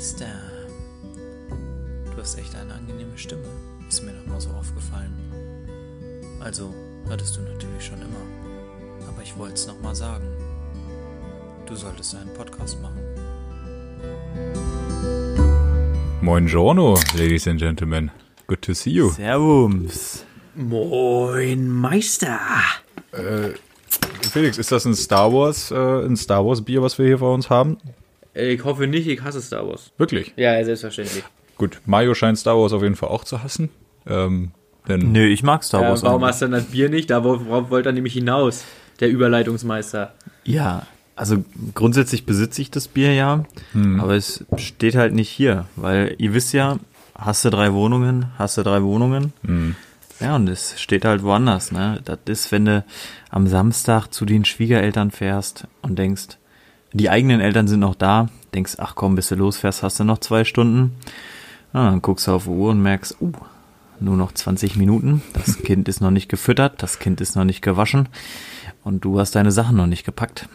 Meister. Du hast echt eine angenehme Stimme. Ist mir noch mal so aufgefallen. Also, hattest du natürlich schon immer. Aber ich wollte es noch mal sagen. Du solltest einen Podcast machen. Moin Giorno, ladies and gentlemen. Good to see you. Servus. Moin Meister. Felix, ist das ein Star Wars, äh, ein Star Wars Bier, was wir hier vor uns haben? Ich hoffe nicht, ich hasse Star Wars. Wirklich? Ja, selbstverständlich. Gut, Mario scheint Star Wars auf jeden Fall auch zu hassen. Ähm, denn Nö, ich mag Star Wars. warum auch. hast du dann das Bier nicht? Da worauf wollte er nämlich hinaus, der Überleitungsmeister. Ja, also grundsätzlich besitze ich das Bier ja, aber es steht halt nicht hier, weil ihr wisst ja, hast du drei Wohnungen, hast du drei Wohnungen. Ja, und es steht halt woanders, ne? Das ist, wenn du am Samstag zu den Schwiegereltern fährst und denkst, die eigenen Eltern sind noch da, denkst, ach komm, bis du losfährst, hast du noch zwei Stunden. Ja, dann guckst du auf die Uhr und merkst, uh, nur noch 20 Minuten, das Kind ist noch nicht gefüttert, das Kind ist noch nicht gewaschen und du hast deine Sachen noch nicht gepackt.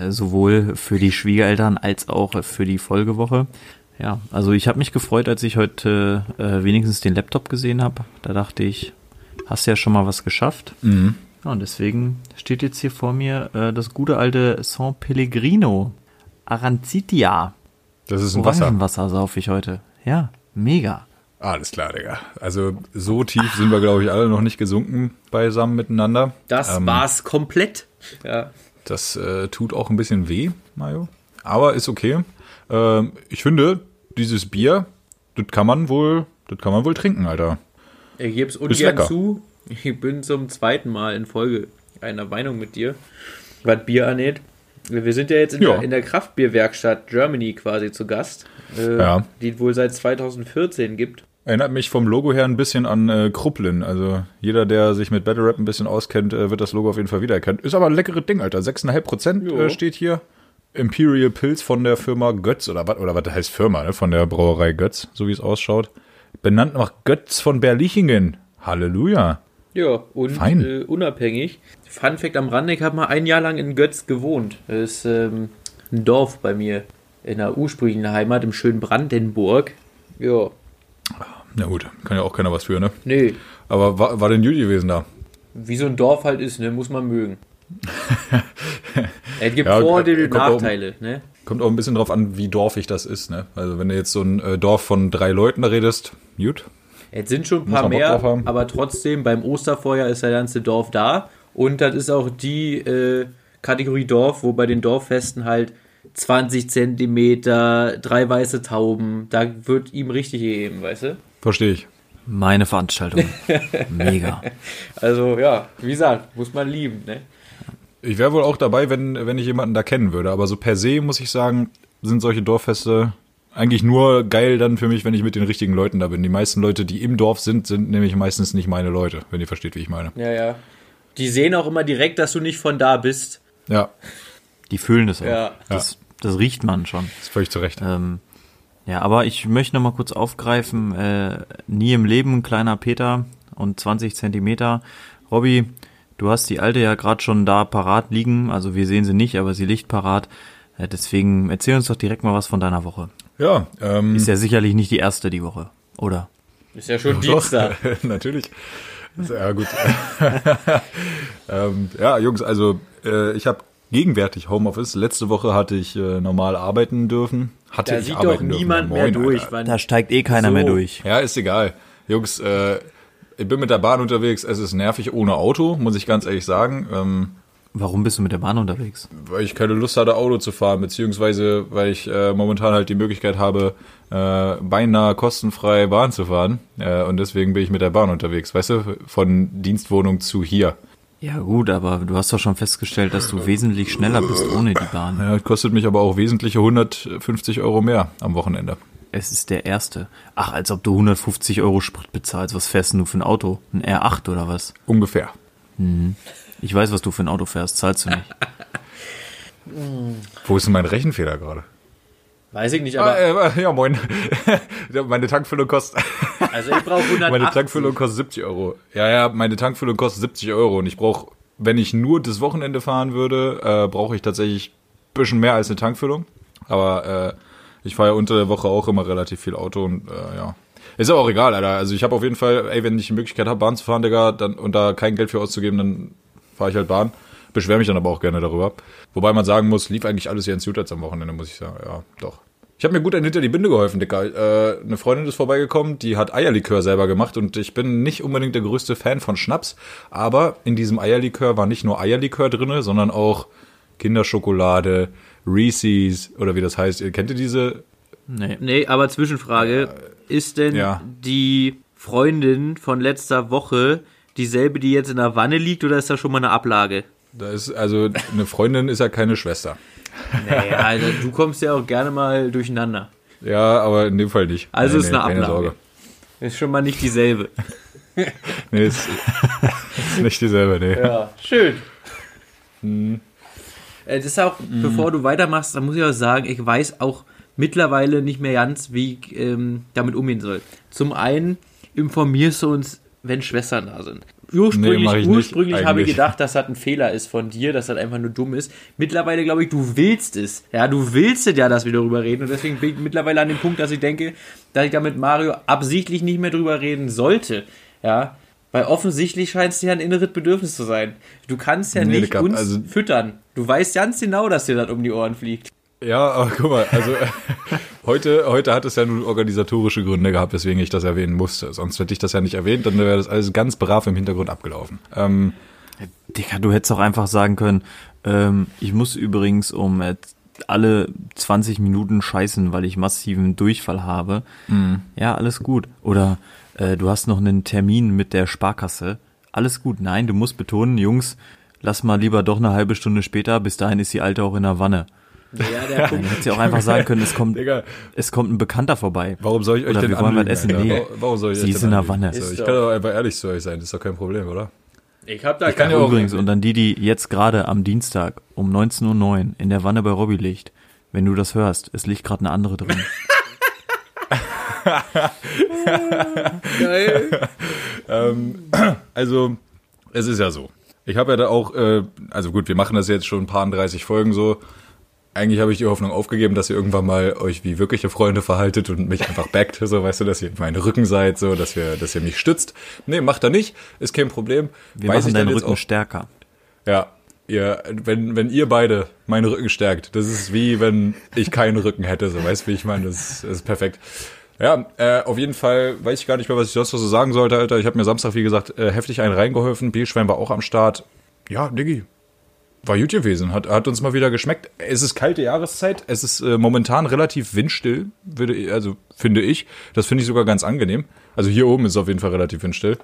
Äh, sowohl für die Schwiegereltern als auch für die Folgewoche. Ja, also ich habe mich gefreut, als ich heute äh, wenigstens den Laptop gesehen habe. Da dachte ich, hast ja schon mal was geschafft. Ja, und deswegen steht jetzt hier vor mir äh, das gute alte San Pellegrino Arancitia. das ist ein Wasser. Orangenwasser sauf ich heute. Ja, mega. Alles klar, Digga. Also so tief sind wir, glaube ich, alle noch nicht gesunken beisammen miteinander. Das Ähm, war's komplett. Ja. Das äh, tut auch ein bisschen weh, Mario. Aber ist okay. Ähm, ich finde, dieses Bier, das kann man wohl, das kann man wohl trinken, Alter. Ich gebe es ungern zu. Ich bin zum zweiten Mal in Folge einer Meinung mit dir, was Bier angeht. Wir sind ja jetzt in, Ja. Der, in der Kraftbierwerkstatt Germany quasi zu Gast, äh, Ja. die es wohl seit 2014 gibt. Erinnert mich vom Logo her ein bisschen an äh, Krupplin. Also jeder, der sich mit Battle Rap ein bisschen auskennt, äh, wird das Logo auf jeden Fall wiedererkennen. Ist aber ein leckeres Ding, Alter. 6,5 Prozent Jo. äh, steht hier. Imperial Pilz von der Firma Götz oder was oder was heißt Firma, ne? Von der Brauerei Götz, so wie es ausschaut. Benannt nach Götz von Berlichingen. Halleluja. Ja, und äh, unabhängig. Fun Fact am Rande, ich habe mal ein Jahr lang in Götz gewohnt. Das ist ähm, ein Dorf bei mir in der ursprünglichen Heimat im schönen Brandenburg. Ja, Na gut, kann ja auch keiner was für, ne? nee, Aber war, war denn gut gewesen da? wie so ein Dorf halt ist, ne, muss man mögen. es gibt Ja, Vorteile und kommt auch- Nachteile, ne? Kommt auch ein bisschen drauf an, wie dorfig das ist, ne? Also wenn du jetzt so ein äh, Dorf von drei Leuten da redest, gut. Es sind schon ein paar mehr, aber trotzdem beim Osterfeuer ist das ganze Dorf da. Und das ist auch die äh, Kategorie Dorf, wo bei den Dorffesten halt 20 Zentimeter, drei weiße Tauben, da wird ihm richtig gegeben, weißt du? Verstehe ich. Meine Veranstaltung. Mega. Also ja, wie gesagt, muss man lieben, ne? Ich wäre wohl auch dabei, wenn, wenn ich jemanden da kennen würde. Aber so per se muss ich sagen, sind solche Dorffeste eigentlich nur geil dann für mich, wenn ich mit den richtigen Leuten da bin. Die meisten Leute, die im Dorf sind, sind nämlich meistens nicht meine Leute, wenn ihr versteht, wie ich meine. Ja, ja. Die sehen auch immer direkt, dass du nicht von da bist. Ja, Die fühlen das auch. Ja. Das, das riecht man schon. ist völlig zu Recht. Ähm, ja, aber ich möchte noch mal kurz aufgreifen, äh, nie im Leben kleiner Peter und 20 Zentimeter. Robby, du hast die alte ja gerade schon da parat liegen, also wir sehen sie nicht, aber sie liegt parat. Äh, deswegen erzähl uns doch direkt mal was von deiner Woche. Ja, ähm, Ist ja sicherlich nicht die erste die Woche, oder? Ist ja schon Doch, Dienstag. natürlich. Ja, gut. ähm, ja, Jungs, also äh, ich habe gegenwärtig Homeoffice. Letzte Woche hatte ich äh, normal arbeiten dürfen. Hatte Da ich sieht doch niemand dürfen. mehr Moin, durch. Da steigt eh keiner So. mehr durch. Ja, ist egal. Jungs, äh, ich bin mit der Bahn unterwegs. Es ist nervig ohne Auto, muss ich ganz ehrlich sagen. Ähm, Warum bist du mit der Bahn unterwegs? weil ich keine Lust hatte, Auto zu fahren, beziehungsweise weil ich äh, momentan halt die Möglichkeit habe, äh, beinahe kostenfrei Bahn zu fahren. Äh, und deswegen bin ich mit der Bahn unterwegs, weißt du, von Dienstwohnung zu hier. Ja gut, aber du hast doch schon festgestellt, dass du wesentlich schneller bist ohne die Bahn. Ja, kostet mich aber auch wesentliche 150 Euro mehr am Wochenende. Es ist der erste. Ach, als ob du 150 Euro Sprit bezahlst. Was fährst du für ein Auto? Ein R8 oder was? Ungefähr. Ich weiß, was du für ein Auto fährst. Zahlst du nicht. Wo ist denn mein Rechenfehler gerade? weiß ich nicht, Ah, aber äh, ja, moin. meine Tankfüllung kostet, also ich brauche 180. meine Tankfüllung kostet 70 Euro. Ja, ja, meine Tankfüllung kostet 70 Euro und ich brauche, wenn ich nur das Wochenende fahren würde, äh, brauche ich tatsächlich ein bisschen mehr als eine Tankfüllung. Aber äh, Ich fahre ja unter der Woche auch immer relativ viel Auto und äh, ja. Ist aber auch egal, Alter. Also ich habe auf jeden Fall, ey, wenn ich die Möglichkeit habe, Bahn zu fahren, Digga, dann, und da kein Geld für auszugeben, dann fahre ich halt Bahn. Beschwere mich dann aber auch gerne darüber. Wobei man sagen muss, lief eigentlich alles hier in Suits am Wochenende, muss ich sagen. Ja, doch. Ich habe mir gut hinter die Binde geholfen, Dicker. Äh, eine Freundin ist vorbeigekommen, die hat Eierlikör selber gemacht und ich bin nicht unbedingt der größte Fan von Schnaps, aber in diesem Eierlikör war nicht nur Eierlikör drinne, sondern auch Kinderschokolade, Reese's oder wie das heißt. Ihr kennt ihr diese? Nee. Nee, aber Zwischenfrage. Ist denn Ja. die Freundin von letzter Woche dieselbe, die jetzt in der Wanne liegt, oder ist da schon mal eine Ablage? Da ist also eine Freundin ist ja keine Schwester. Naja, also du kommst ja auch gerne mal durcheinander. Ja, aber in dem Fall nicht. Also ist eine keine Ablage. Sorge. Ist schon mal nicht dieselbe. Nee, ist, ist nicht dieselbe, nee. Ja, schön. Äh, Das ist auch, bevor du weitermachst, da muss ich auch sagen, ich weiß auch mittlerweile nicht mehr ganz, wie ich ähm, damit umgehen soll. Zum einen informierst du uns, wenn Schwestern da sind. Ursprünglich, Nee, nicht, ursprünglich habe ich gedacht, dass das ein Fehler ist von dir, dass das einfach nur dumm ist. Mittlerweile glaube ich, du willst es. Ja, du willst es ja, dass wir darüber reden. Und deswegen bin ich mittlerweile an dem Punkt, dass ich denke, dass ich da mit Mario absichtlich nicht mehr drüber reden sollte. Ja, weil offensichtlich scheint es dir ein inneres Bedürfnis zu sein. Du kannst ja Nee, nicht uns also- füttern. Du weißt ganz genau, dass dir das um die Ohren fliegt. Ja, aber guck mal, also heute, heute hat es ja nun organisatorische Gründe gehabt, weswegen ich das erwähnen musste. Sonst hätte ich das ja nicht erwähnt, dann wäre das alles ganz brav im Hintergrund abgelaufen. Ähm, Digga, du hättest auch einfach sagen können, ähm, ich muss übrigens um äh, alle 20 Minuten scheißen, weil ich massiven Durchfall habe. Ja, alles gut. Oder äh, du hast noch einen Termin mit der Sparkasse. Alles gut. Nein, du musst betonen, Jungs, lass mal lieber doch eine halbe Stunde später. Bis dahin ist die Alte auch in der Wanne. Ja, der Dann Punkt. hättest du auch einfach sagen können, es kommt, Digga, es kommt ein Bekannter vorbei. warum soll ich euch Oder denn wir wollen was anlügen, essen. Alter? Nee. Warum- soll ich Sie ist in der? Wanne. So, ich kann doch einfach ehrlich zu euch sein, das ist doch kein Problem, oder? Ich hab da kann keine ja auch- Übrigens, und dann die, die jetzt gerade am Dienstag um 19.09 Uhr in der Wanne bei Robby liegt. Wenn du das hörst, es liegt gerade eine andere drin. Geil. Also, es ist ja so. Ich habe ja da auch, äh, also gut, wir machen das jetzt schon ein paar 30 Folgen so. Eigentlich habe ich die Hoffnung aufgegeben, dass ihr irgendwann mal euch wie wirkliche Freunde verhaltet und mich einfach backt, so weißt du, dass ihr meine Rücken seid, so, dass wir, dass ihr mich stützt. Nee, macht er nicht, ist kein Problem. Wir Weiß machen ich deinen Rücken auch- stärker. Ja, ihr, wenn, wenn ihr beide meinen Rücken stärkt, das ist wie wenn ich keinen Rücken hätte, so weißt du, wie ich meine, das, das ist perfekt. Ja, äh, auf jeden Fall weiß ich gar nicht mehr, was ich sonst noch so sagen sollte, Alter. Ich habe mir Samstag, wie gesagt, äh, heftig einen reingeholfen. Bierschwein war auch am Start. Ja, Diggi, war gut gewesen. Hat, hat uns mal wieder geschmeckt. Es ist kalte Jahreszeit. Es ist äh, momentan relativ windstill, würde, ich- also finde ich. Das finde ich sogar ganz angenehm. Also hier oben ist es auf jeden Fall relativ windstill.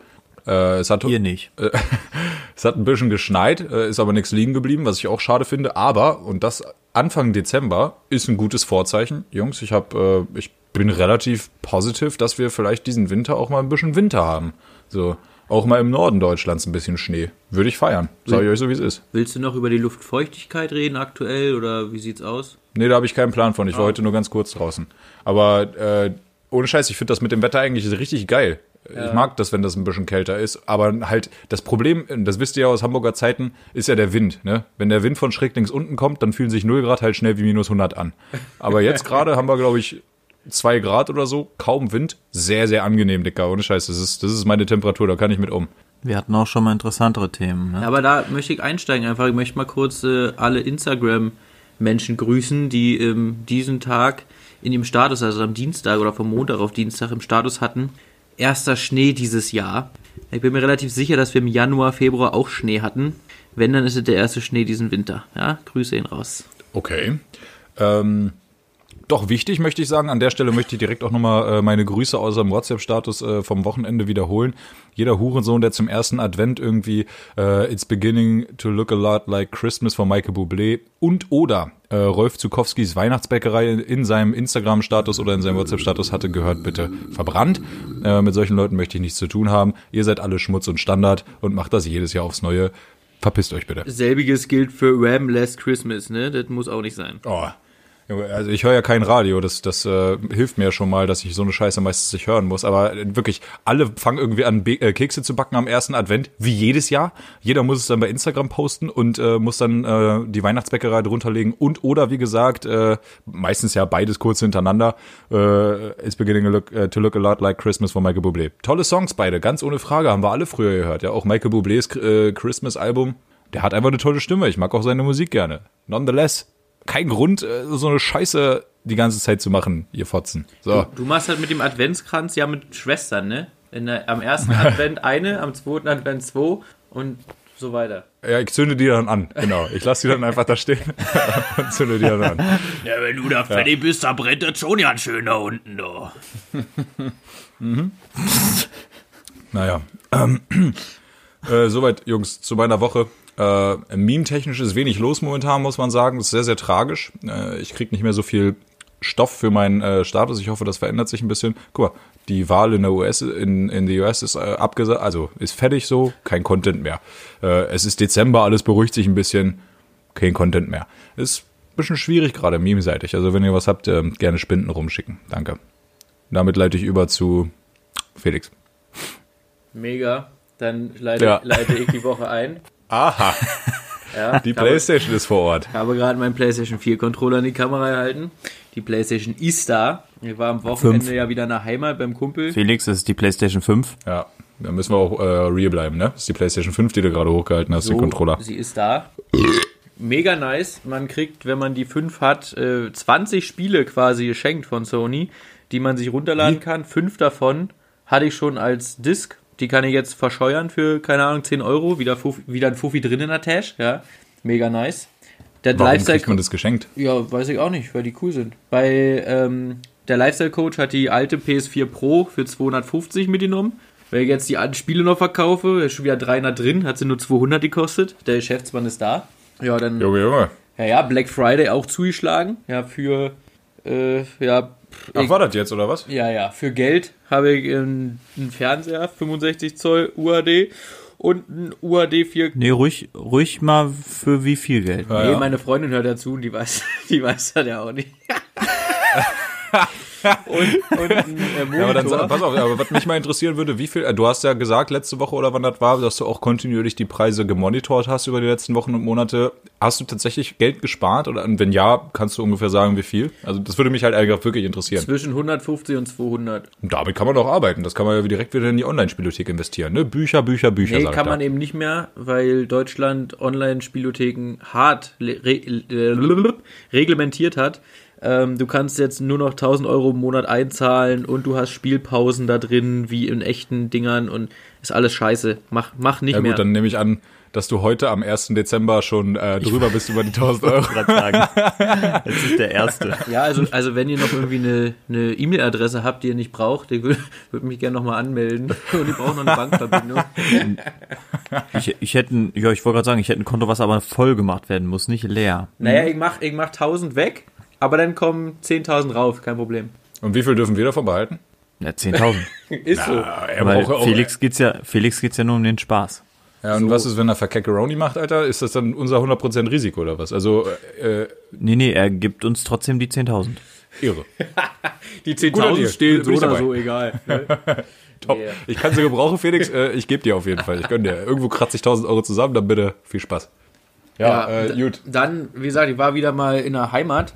Äh, es hat Hier nicht. es hat ein bisschen geschneit, äh, ist aber nichts liegen geblieben, was ich auch schade finde. Aber, und das Anfang Dezember ist ein gutes Vorzeichen. Jungs, ich, hab, äh, ich bin relativ positiv, dass wir vielleicht diesen Winter auch mal ein bisschen Winter haben. So, auch mal im Norden Deutschlands ein bisschen Schnee. Würde ich feiern. Sag ich euch so, wie es ist. Willst du noch über die Luftfeuchtigkeit reden aktuell oder wie sieht's aus? Nee, da habe ich keinen Plan von. Ich war heute nur ganz kurz draußen. Aber äh, ohne Scheiß, ich finde das mit dem Wetter eigentlich richtig geil. Ich mag das, wenn das ein bisschen kälter ist. Aber halt, das Problem, das wisst ihr ja aus Hamburger Zeiten, ist ja der Wind. Ne? Wenn der Wind von schräg links unten kommt, dann fühlen sich 0 Grad halt schnell wie minus 100 an. Aber jetzt gerade haben wir, glaube ich, 2 Grad oder so, kaum Wind. Sehr, sehr angenehm, Dicker. Ohne Scheiß, das ist, das ist meine Temperatur, da kann ich mit um. Wir hatten auch schon mal interessantere Themen. Ne? Aber da möchte ich einsteigen einfach. Ich möchte mal kurz äh, alle Instagram-Menschen grüßen, die ähm, diesen Tag in dem Status, also am Dienstag oder vom Montag auf Dienstag im Status hatten. Erster Schnee dieses Jahr. Ich bin mir relativ sicher, dass wir im Januar, Februar auch Schnee hatten. Wenn, dann ist es der erste Schnee diesen Winter. Ja, Grüße ihn raus. Okay. Ähm, doch wichtig möchte ich sagen, an der Stelle möchte ich direkt auch nochmal äh, meine Grüße aus dem WhatsApp-Status äh, vom Wochenende wiederholen. Jeder Hurensohn, der zum ersten Advent irgendwie äh, It's beginning to look a lot like Christmas von Michael Bublé und oder äh, Rolf Zukowskis Weihnachtsbäckerei in seinem Instagram-Status oder in seinem WhatsApp-Status hatte, gehört bitte verbrannt. Äh, mit solchen Leuten möchte ich nichts zu tun haben. Ihr seid alle Schmutz und Standard und macht das jedes Jahr aufs Neue. Verpisst euch bitte. Selbiges gilt für Ram Last Christmas, ne? Das muss auch nicht sein. Oh, Also ich höre ja kein Radio, das, das äh, hilft mir ja schon mal, dass ich so eine Scheiße meistens nicht hören muss. Aber äh, wirklich, alle fangen irgendwie an, Be äh, Kekse zu backen am ersten Advent, wie jedes Jahr. Jeder muss es dann bei Instagram posten und äh, muss dann äh, die Weihnachtsbäckerei drunter legen. Und oder wie gesagt, äh, meistens ja beides kurz hintereinander, äh, It's beginning to look, uh, to look a lot like Christmas von Michael Bublé. Tolle Songs beide, ganz ohne Frage, haben wir alle früher gehört. Ja, auch Michael Bublés äh, Christmas-Album. Der hat einfach eine tolle Stimme. Ich mag auch seine Musik gerne. Nonetheless, kein Grund, äh, so eine Scheiße die ganze Zeit zu machen, ihr Fotzen. So. Du machst halt mit dem Adventskranz ja mit Schwestern, ne? Der, am ersten Advent eine, am zweiten Advent zwei und so weiter. Ja, ich zünde die dann an. Genau. Ich lasse die dann einfach da stehen und zünde die dann an. Ja, wenn du da fertig bist, da brennt das schon ja schön da unten, da. Naja. Ähm, äh, soweit, Jungs, zu meiner Woche. Äh, Meme-technisch ist wenig los momentan, muss man sagen. Das ist sehr, sehr tragisch. Äh, ich krieg nicht mehr so viel Stoff für meinen äh, Status. Ich hoffe, das verändert sich ein bisschen. Guck mal, die Wahl in der US, in, in die US ist äh, abgesagt, also ist fertig so, kein Content mehr. Äh, es ist Dezember, alles beruhigt sich ein bisschen, kein Content mehr. Ist ein bisschen schwierig gerade meme-seitig. Also wenn ihr was habt, äh, gerne Spinden rumschicken. Danke. Damit leite ich über zu Felix. Mega. Dann leite, Ja. leite ich die Woche ein. Aha, Ja, die ich habe- Playstation ist vor Ort. Ich habe gerade meinen PlayStation 4 Controller in die Kamera gehalten. Die PlayStation ist da. Ich war am Wochenende Fünf. ja wieder in der Heimat beim Kumpel. Felix, das ist die PlayStation 5. Ja, da müssen wir auch äh, real bleiben, ne? Das ist die PlayStation 5, die du gerade hochgehalten hast, den Controller. Sie ist da. Mega nice. Man kriegt, wenn man die 5 hat, äh, 20 Spiele quasi geschenkt von Sony, die man sich runterladen kann. Fünf davon hatte ich schon als Disc. Die kann ich jetzt verscheuern für, keine Ahnung, 10 Euro. Wieder, Fuffi, wieder ein Fuffi drin in der Tasche. Ja, mega nice. Der Warum Lifestyle kriegt man das geschenkt? ja, weiß ich auch nicht, weil die cool sind. Bei ähm, der Lifestyle Coach hat die alte PS4 Pro für 250 mitgenommen. Wenn ich jetzt die alten Spiele noch verkaufe, ist schon wieder 300 drin, hat sie nur 200 gekostet. Der Geschäftsmann ist da. Ja, dann, Junge, Junge. ja, ja, Black Friday auch zugeschlagen. Ja, für, äh, ja, Ach, ich, war das jetzt, oder was? ja, ja, für Geld habe ich einen, einen Fernseher, 65 Zoll UAD und ein UAD 4 Nee, ruhig, ruhig mal für wie viel Geld. Ja, Nee, ja. meine Freundin hört dazu und die weiß, die weiß das ja auch nicht. und, und ein äh, Monitor. Ja, aber dann pass auf, aber was mich mal interessieren würde, wie viel, äh, du hast ja gesagt letzte Woche oder wann das war, dass du auch kontinuierlich die Preise gemonitort hast über die letzten Wochen und Monate. Hast du tatsächlich Geld gespart oder und wenn ja, kannst du ungefähr sagen, wie viel? Also das würde mich halt einfach wirklich interessieren. zwischen 150 und 200. Und damit kann man doch arbeiten. Das kann man ja direkt wieder in die Online-Spielothek investieren. Ne? Bücher, Bücher, Bücher. Nee, kann man eben nicht mehr, weil Deutschland Online-Spielotheken hart re äh, reglementiert hat. Ähm, du kannst jetzt nur noch 1000 Euro im Monat einzahlen und du hast Spielpausen da drin, wie in echten Dingern und ist alles scheiße. Mach, mach nicht Ja mehr. gut, dann nehme ich an, dass du heute am 1. Dezember schon äh, drüber bist über die 1000 Euro. Sagen. Das ist der erste. Ja, also, also wenn ihr noch irgendwie eine eine E-Mail-Adresse habt, die ihr nicht braucht, ich würde würd mich gerne nochmal anmelden. Und ich brauche noch eine Bankverbindung. Ich, ich hätte, ein- ja, ich wollte gerade sagen, ich hätte ein Konto, was aber voll gemacht werden muss, nicht leer. Naja, ich mach, ich mach 1000 weg, aber dann kommen 10.000 rauf, kein Problem. Und wie viel dürfen wir davon behalten? Ja, 10.000. Ist so. er Weil braucht Felix geht's ja, Felix geht's ja nur um den Spaß. Ja, und was ist, wenn er Verkackeroni macht, Alter? Ist das dann unser 100% Risiko oder was? Also, äh, Nee, nee, er gibt uns trotzdem die 10.000. irre. Die Guter 10.000 Deal. stehen so oder so, egal. Ne? Top. Yeah. Ich kann sie gebrauchen, Felix. Äh, ich gebe dir auf jeden Fall. Ich gönn dir. Irgendwo kratze ich 1000 Euro zusammen, dann bitte viel Spaß. Ja, Ja, äh, gut. Dann, wie gesagt, ich war wieder mal in der Heimat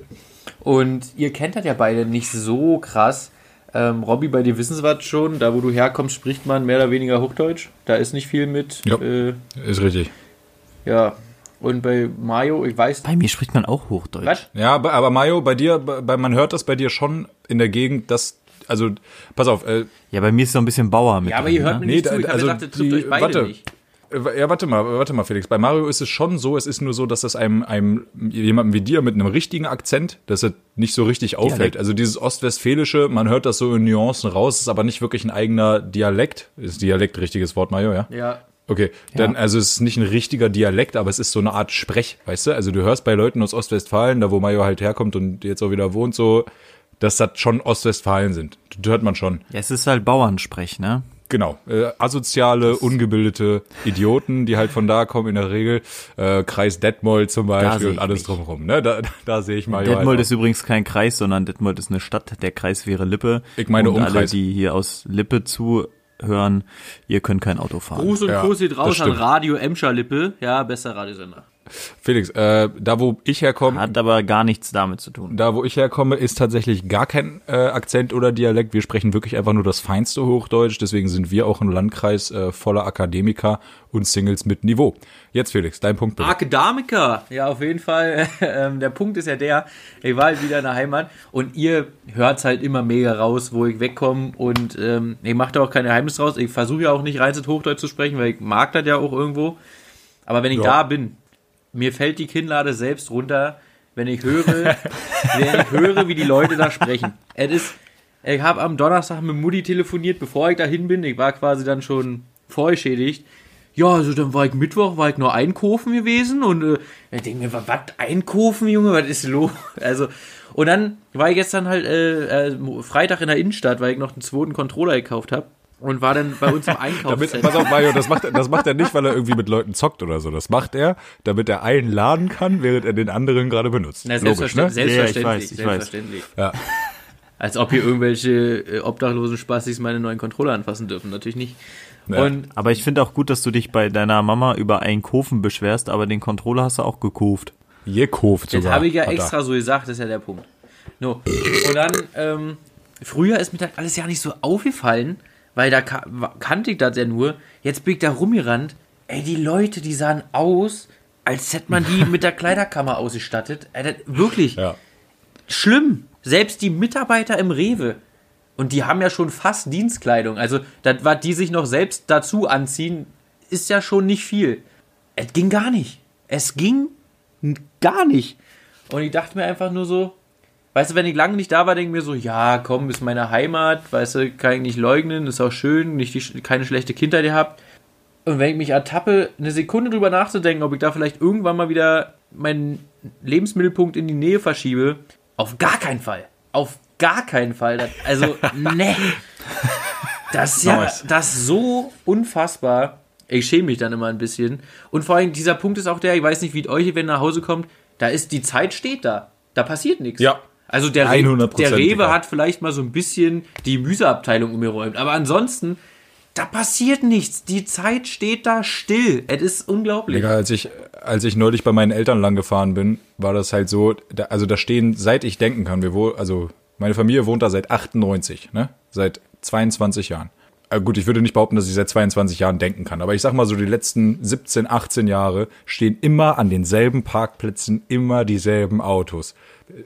und ihr kennt das ja beide nicht so krass. Ähm, Robby, bei dir wissen sie was schon. Da, wo du herkommst, spricht man mehr oder weniger Hochdeutsch. Da ist nicht viel mit. Ja. Äh, Ist richtig. ja. Und bei Mario, ich weiß. Bei mir spricht man auch Hochdeutsch. Was? Ja, aber, Mayo, bei dir, bei, man hört das bei dir schon in der Gegend, dass, also, pass auf, äh, Ja, bei mir ist so ein bisschen Bauer mit. Ja, aber ihr hört ne? mir nicht Nee, zu. Ich also gesagt, ihr trifft die- euch beide warte. nicht. Äh, Ja, warte mal, warte mal, Felix. Bei Mario ist es schon so, es ist nur so, dass das einem, einem jemandem wie dir mit einem richtigen Akzent, dass er nicht so richtig auffällt. Dialekt. Also dieses Ostwestfälische, man hört das so in Nuancen raus, ist aber nicht wirklich ein eigener Dialekt. Ist Dialekt richtiges Wort, Mario, ja? Ja. Okay, dann, also es ist nicht ein richtiger Dialekt, aber es ist so eine Art Sprech, weißt du? Also du hörst bei Leuten aus Ostwestfalen, da wo Mario halt herkommt und jetzt auch wieder wohnt, so, dass das schon Ostwestfalen sind. Das hört man schon. Ja, es ist halt Bauernsprech, ne? Genau, äh, asoziale, ungebildete Idioten, die halt von da kommen in der Regel. Äh, Kreis Detmold zum Beispiel und alles mich. drumherum. Ne? Da, da sehe ich mal. Detmold ist übrigens kein Kreis, sondern Detmold ist eine Stadt. Der Kreis wäre Lippe. Ich meine und alle, Umkreis. die hier aus Lippe zuhören, ihr könnt kein Auto fahren. Gruß und Ja, Kuss geht das raus an. Radio Emscher Lippe. Ja, besser Radiosender. Felix, äh, da wo ich herkomme, Hat aber gar nichts damit zu tun. da wo ich herkomme, ist tatsächlich gar kein äh, Akzent oder Dialekt. Wir sprechen wirklich einfach nur das feinste Hochdeutsch. Deswegen sind wir auch ein Landkreis äh, voller Akademiker und Singles mit Niveau. Jetzt Felix, dein Punkt bitte. Akademiker. Ja, auf jeden Fall. Ähm, der Punkt ist ja der, ich war halt wieder in der Heimat und ihr hört's halt immer mega raus, wo ich wegkomme und ähm, ich mache da auch kein Geheimnis draus. Ich versuche ja auch nicht rein Hochdeutsch zu sprechen, weil ich mag das ja auch irgendwo. Aber wenn ich Ja. da bin, mir fällt die Kinnlade selbst runter, wenn ich höre, wenn ich höre, wie die Leute da sprechen. Es ist, ich habe am Donnerstag mit Mutti telefoniert, bevor ich dahin bin. Ich war quasi dann schon vorgeschädigt. Ja, also dann war ich Mittwoch, war ich nur einkaufen gewesen und äh, ich denke mir, was einkaufen, Junge, was ist los? Also, und dann war ich gestern halt äh, äh, Freitag in der Innenstadt, weil ich noch einen zweiten Controller gekauft habe und war dann bei uns im Einkaufszentrum. pass auf, Mario, das macht, das macht er nicht, weil er irgendwie mit Leuten zockt oder so. Das macht er, damit er einen laden kann, während er den anderen gerade benutzt. Na, Logisch, ne? selbstverständlich, Ja, ich selbstverständlich, weiß, ich weiß. selbstverständlich. Ja. Als ob hier irgendwelche äh, obdachlosen Spastis meine neuen Controller anfassen dürfen. Natürlich nicht. Ja. Und Aber ich finde auch gut, dass du dich bei deiner Mama über einen Kofen beschwerst, aber den Controller hast du auch gekauft. Gekauft das sogar. habe ich ja er. extra so gesagt, das ist ja der Punkt. No. Und dann, ähm, früher ist mir das alles ja nicht so aufgefallen, weil da kannte ich das ja nur. Jetzt bin ich da rumgerannt. Ey, die Leute, die sahen aus, als hätte man die mit der Kleiderkammer ausgestattet. Ey, das, wirklich. Ja. schlimm. Selbst die Mitarbeiter im Rewe. Und die haben ja schon fast Dienstkleidung. Also, das, was die sich noch selbst dazu anziehen, ist ja schon nicht viel. Es ging gar nicht. Es ging gar nicht. Und ich dachte mir einfach nur so, weißt du, wenn ich lange nicht da war, denke ich mir so, ja, komm, ist meine Heimat, weißt du, kann ich nicht leugnen, ist auch schön, nicht die, keine schlechte Kindheit gehabt. Und wenn ich mich ertappe, eine Sekunde drüber nachzudenken, ob ich da vielleicht irgendwann mal wieder meinen Lebensmittelpunkt in die Nähe verschiebe, auf gar keinen Fall. Auf gar keinen Fall. Das, also, ne. Das ist ja, das ist so unfassbar. Ich schäme mich dann immer ein bisschen. Und vor allem, dieser Punkt ist auch der, ich weiß nicht, wie es euch, wenn ihr nach Hause kommt, da ist, die Zeit steht da. Da passiert nichts. Ja. Also der, Re 100%, der Rewe hat vielleicht mal so ein bisschen die Gemüseabteilung umgeräumt. Aber ansonsten, da passiert nichts. Die Zeit steht da still. Es ist unglaublich. Digga, als ich, als ich neulich bei meinen Eltern lang gefahren bin, war das halt so, da, also da stehen, seit ich denken kann, wir wohl, also meine Familie wohnt da seit 98, ne? Seit 22 Jahren. Äh, gut, ich würde nicht behaupten, dass ich seit 22 Jahren denken kann, aber ich sag mal so, die letzten 17, 18 Jahre stehen immer an denselben Parkplätzen immer dieselben Autos.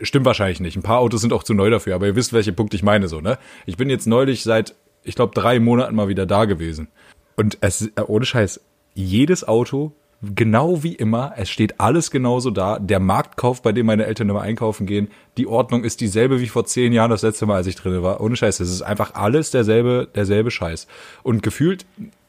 Stimmt wahrscheinlich nicht. Ein paar Autos sind auch zu neu dafür, aber ihr wisst, welche Punkte ich meine, so, ne? Ich bin jetzt neulich seit, ich glaube, drei Monaten mal wieder da gewesen. Und es, äh, ohne Scheiß, jedes Auto, genau wie immer, es steht alles genauso da. Der Marktkauf, bei dem meine Eltern immer einkaufen gehen, die Ordnung ist dieselbe wie vor zehn Jahren das letzte Mal, als ich drin war. Ohne Scheiß, es ist einfach alles derselbe, derselbe Scheiß. Und gefühlt,